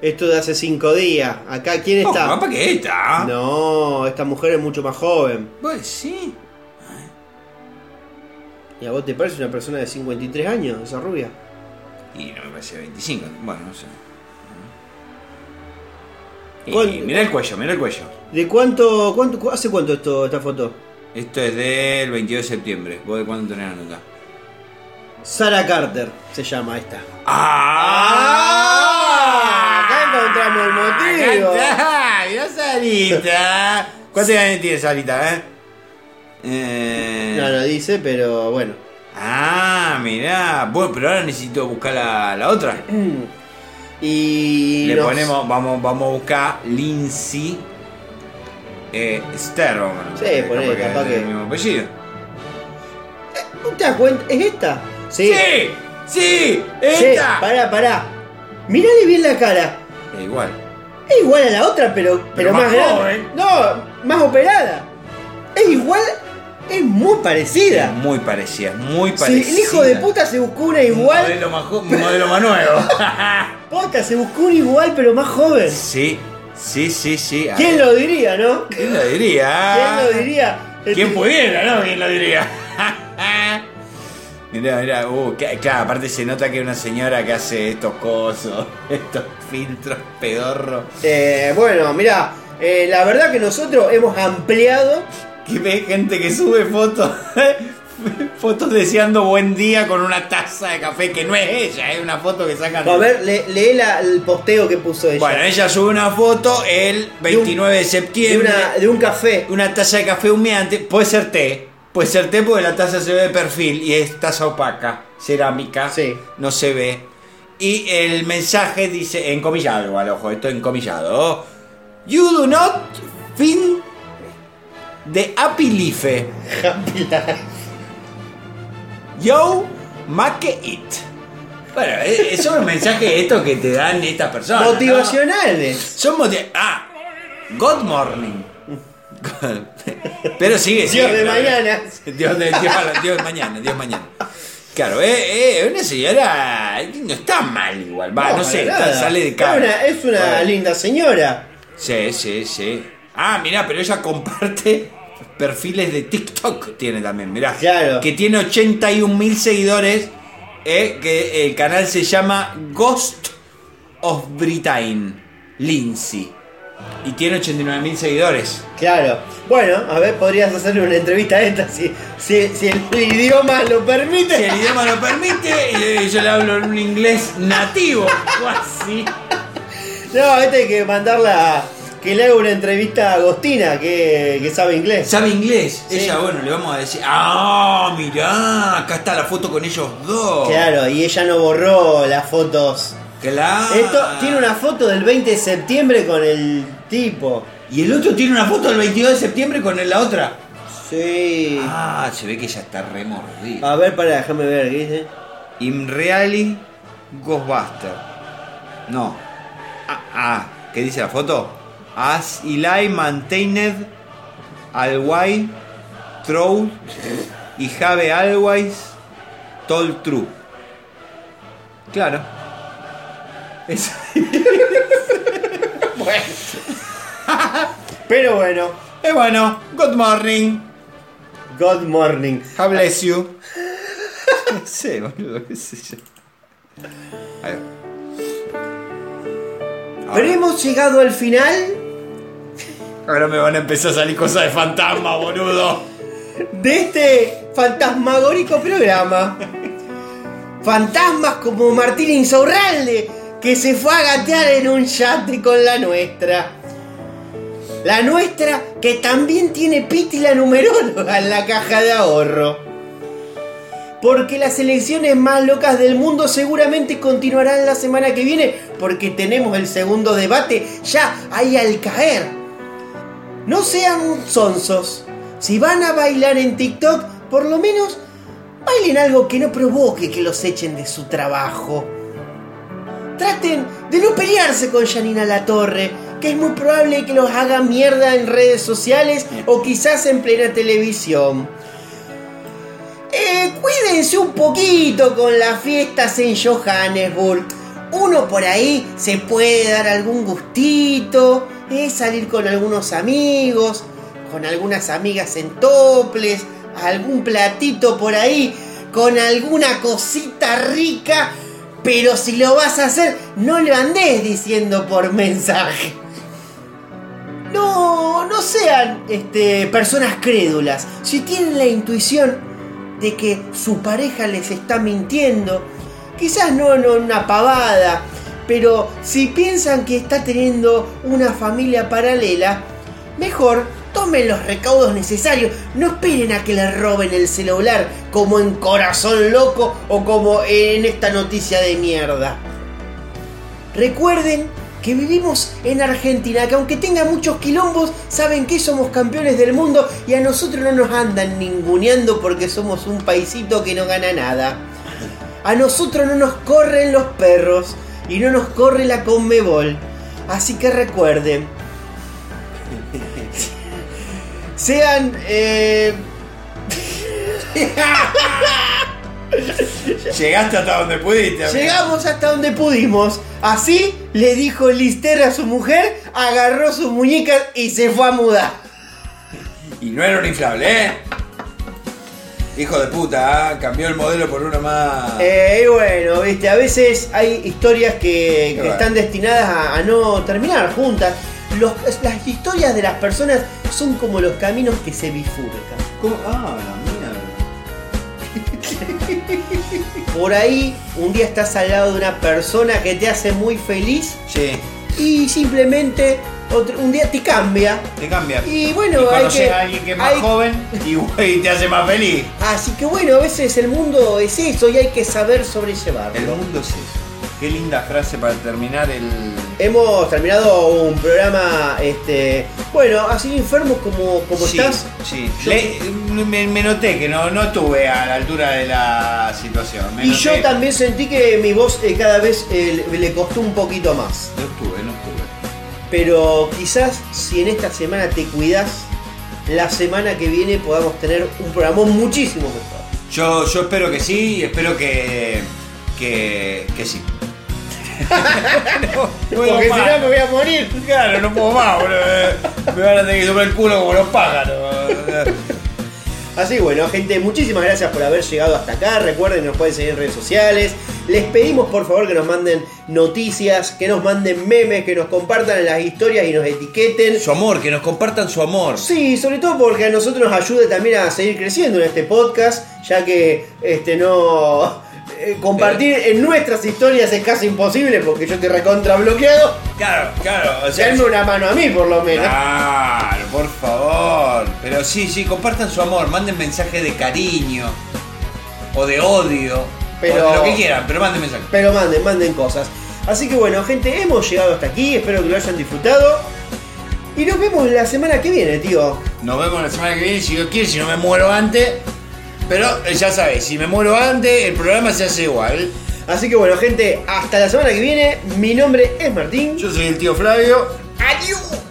Esto de hace cinco días. Acá, ¿quién Oh, está? capaz que esta. No, esta mujer es mucho más joven. Pues sí. ¿Y a vos te parece una persona de 53 años, esa rubia? Y no me parece 25. Bueno, no sé. Y ¿Cuánto- mira el cuello, mira el cuello. ¿De cuánto, cuánto, cu- hace cuánto esto, esta foto? Esto es del 22 de septiembre. ¿Vos de cuándo tenés la nota? Sarah Carter se llama esta. ¡Ah! Acá encontramos el motivo. Mirá Sarita. ¿Cuántos años tiene Sarita, eh? Eh, No lo dice, pero bueno. Ah, mirá. Bueno, pero ahora necesito buscar la, la otra. Y. Le ponemos, vamos, vamos a buscar Lindsay eh, Sterling. Sí, Eh, poné, capaz que capaz es que- el mismo apellido. ¿No te das cuenta? ¿Es esta? Sí. ¡Sí! ¡Sí! Sí, ¡Esta! pará, pará. Mirale bien la cara. Eh, igual. Es igual a la otra, pero, pero, más más, grande. No, más operada. Es igual, es muy parecida. Muy parecida, muy parecida. el hijo de puta se buscó una Un igual. modelo más, un modelo más nuevo. [laughs] Posta, se buscó una igual, pero más joven. sí, sí, sí, sí. A ¿Quién lo diría, no? ¿Quién lo diría? ¿Quién lo diría? ¿Quién Este- pudiera, no? ¿Quién lo diría? [laughs] Mirá, mirá, uh, claro, aparte se nota que es una señora que hace estos cosos, [laughs] estos filtros pedorros. Eh, bueno, mira, la verdad que nosotros hemos ampliado. Que ve gente que sube fotos, [laughs] fotos deseando buen día con una taza de café que no es ella, es una foto que sacan. A ver, le- lee la- el posteo que puso ella. Bueno, ella sube una foto el 29 de de, septiembre. una, de un café. una taza de café humeante, puede ser té, puede ser té porque la taza se ve de perfil y es taza opaca, cerámica, Sí. no se ve. Y el mensaje dice, encomillado igual, ojo, esto encomillado. You do not fin de happy life. Yo make it. Bueno, eh, son los mensajes estos que te dan estas personas. ¿no? Motivacionales. Son motiv- Ah, Good morning. Pero sigue, sigue. Dios de mañana. Dios de, Dios, Dios de mañana, Dios mañana. Claro, eh, eh, una señora no está mal igual, va, no, sé, está- sale de cara. una, es una Bueno. linda señora. Sí, sí, sí. Ah, mirá, pero ella comparte perfiles de TikTok, tiene también, mirá. Claro. Que tiene 81 mil seguidores eh, que el canal se llama Ghost of Britain, Lindsay. Y tiene 89.000 seguidores. Claro. Bueno, a ver, podrías hacerle una entrevista a esta si, si, si el idioma lo permite. Si el idioma lo permite, eh, yo le hablo en un inglés nativo, o así. No, este hay que mandarla. Que le haga una entrevista a Agostina, que, que sabe inglés. ¿Sabe inglés? Sí. Ella, bueno, le vamos a decir, ah, mirá, acá está la foto con ellos dos. Claro, y ella no borró las fotos. Claro. Esto tiene una foto del 20 de septiembre con el tipo. Y el otro tiene una foto del 22 de septiembre con la otra. Sí. Ah, se ve que ella está remordida. A ver, para, déjame ver, ¿qué dice? Imreali Ghostbuster. No. Ah, ah, ¿qué dice la foto? As Eli maintained always true y have always told true. Claro. Es- [laughs] Pero bueno, Eh, bueno, good morning. good morning. God bless you. [laughs] No sé, boludo, qué sé yo. Pero hemos llegado al final Ahora me van a empezar a salir cosas de fantasma, boludo. de este fantasmagórico programa. Fantasmas como Martín Insaurralde, que se fue a gatear en un yate con la nuestra. La nuestra que también tiene Piti la numeróloga en la caja de ahorro. Porque las elecciones más locas del mundo seguramente continuarán la semana que viene, porque tenemos el segundo debate ya ahí al caer. No sean sonsos. Si van a bailar en TikTok, por lo menos bailen algo que no provoque que los echen de su trabajo. Traten de no pelearse con Janina Latorre, que es muy probable que los haga mierda en redes sociales o quizás en plena televisión. Eh, cuídense un poquito con las fiestas en Johannesburg. Uno por ahí se puede dar algún gustito, salir con algunos amigos, con algunas amigas en toples, algún platito por ahí, con alguna cosita rica. Pero si lo vas a hacer, no lo andes diciendo por mensaje. No, no sean este, personas crédulas. Si tienen la intuición de que su pareja les está mintiendo, quizás no en una pavada, pero si piensan que está teniendo una familia paralela, mejor tomen los recaudos necesarios. No esperen a que les roben el celular como en Corazón Loco o como en esta noticia de mierda. Recuerden que vivimos en Argentina, que aunque tenga muchos quilombos, saben que somos campeones del mundo y a nosotros no nos andan ninguneando porque somos un paisito que no gana nada. A nosotros no nos corren los perros y no nos corre la Conmebol. Así que recuerden. [laughs] Sean... eh, [laughs] Llegaste hasta donde pudiste. amigo. Llegamos hasta donde pudimos. Así le dijo Lister a su mujer, agarró sus muñecas y se fue a mudar. Y no era un inflable, ¿eh? Hijo de puta, ¿ah? cambió el modelo por uno más. Eh, y bueno, viste, a veces hay historias que, que bueno. están destinadas a, a no terminar juntas. Los- las historias de las personas son como los caminos que se bifurcan. ¿Cómo? Ah, la mierda. [laughs] Por ahí, un día estás al lado de una persona que te hace muy feliz Sí, y simplemente otro- un día te cambia. te cambia. Y bueno, y hay conoces que. a alguien que es más hay- joven y, [laughs] y te hace más feliz. Así que bueno, a veces el mundo es eso y hay que saber sobrellevarlo. El mundo es eso. Qué linda frase para terminar el. Hemos terminado un programa, este, bueno, así enfermos como, como sí, estás. Sí, Yo- Le- me, me noté que no, no estuve a la altura de la situación. Me Y noté- yo también sentí que mi voz eh, cada vez eh, le costó un poquito más. No estuve, no estuve. Pero quizás si en esta semana te cuidas, la semana que viene podamos tener un programa muchísimo mejor. Yo, yo espero que sí y espero que. que. que sí. [laughs] no, Porque si no me voy a morir. Claro, no puedo más, boludo. Me van a tener que soplar el culo como los pájaros. Así que bueno, gente, muchísimas gracias por haber llegado hasta acá. Recuerden que nos pueden seguir en redes sociales. Les pedimos por favor que nos manden noticias, que nos manden memes, que nos compartan en las historias y nos etiqueten. Su amor, que nos compartan su amor. Sí, sobre todo porque a nosotros nos ayude también a seguir creciendo en este podcast, ya que este no eh, compartir en nuestras historias es casi imposible porque yo estoy recontra bloqueado. Claro, claro. O sea, Denme una mano a mí por lo menos. Claro, por favor. Pero sí, sí, compartan su amor, manden mensajes de cariño o de odio. Pero- o de lo que quieran, pero manden mensajes. Pero manden, manden cosas. Así que bueno, gente, hemos llegado hasta aquí. Espero que lo hayan disfrutado. Y nos vemos la semana que viene, tío. Nos vemos la semana que viene, si Dios quiere, si no me muero antes. Pero eh, ya sabes, si me muero antes, el programa se hace igual. Así que bueno, gente, hasta la semana que viene. Mi nombre es Martín. Yo soy el tío Flavio. ¡Adiós!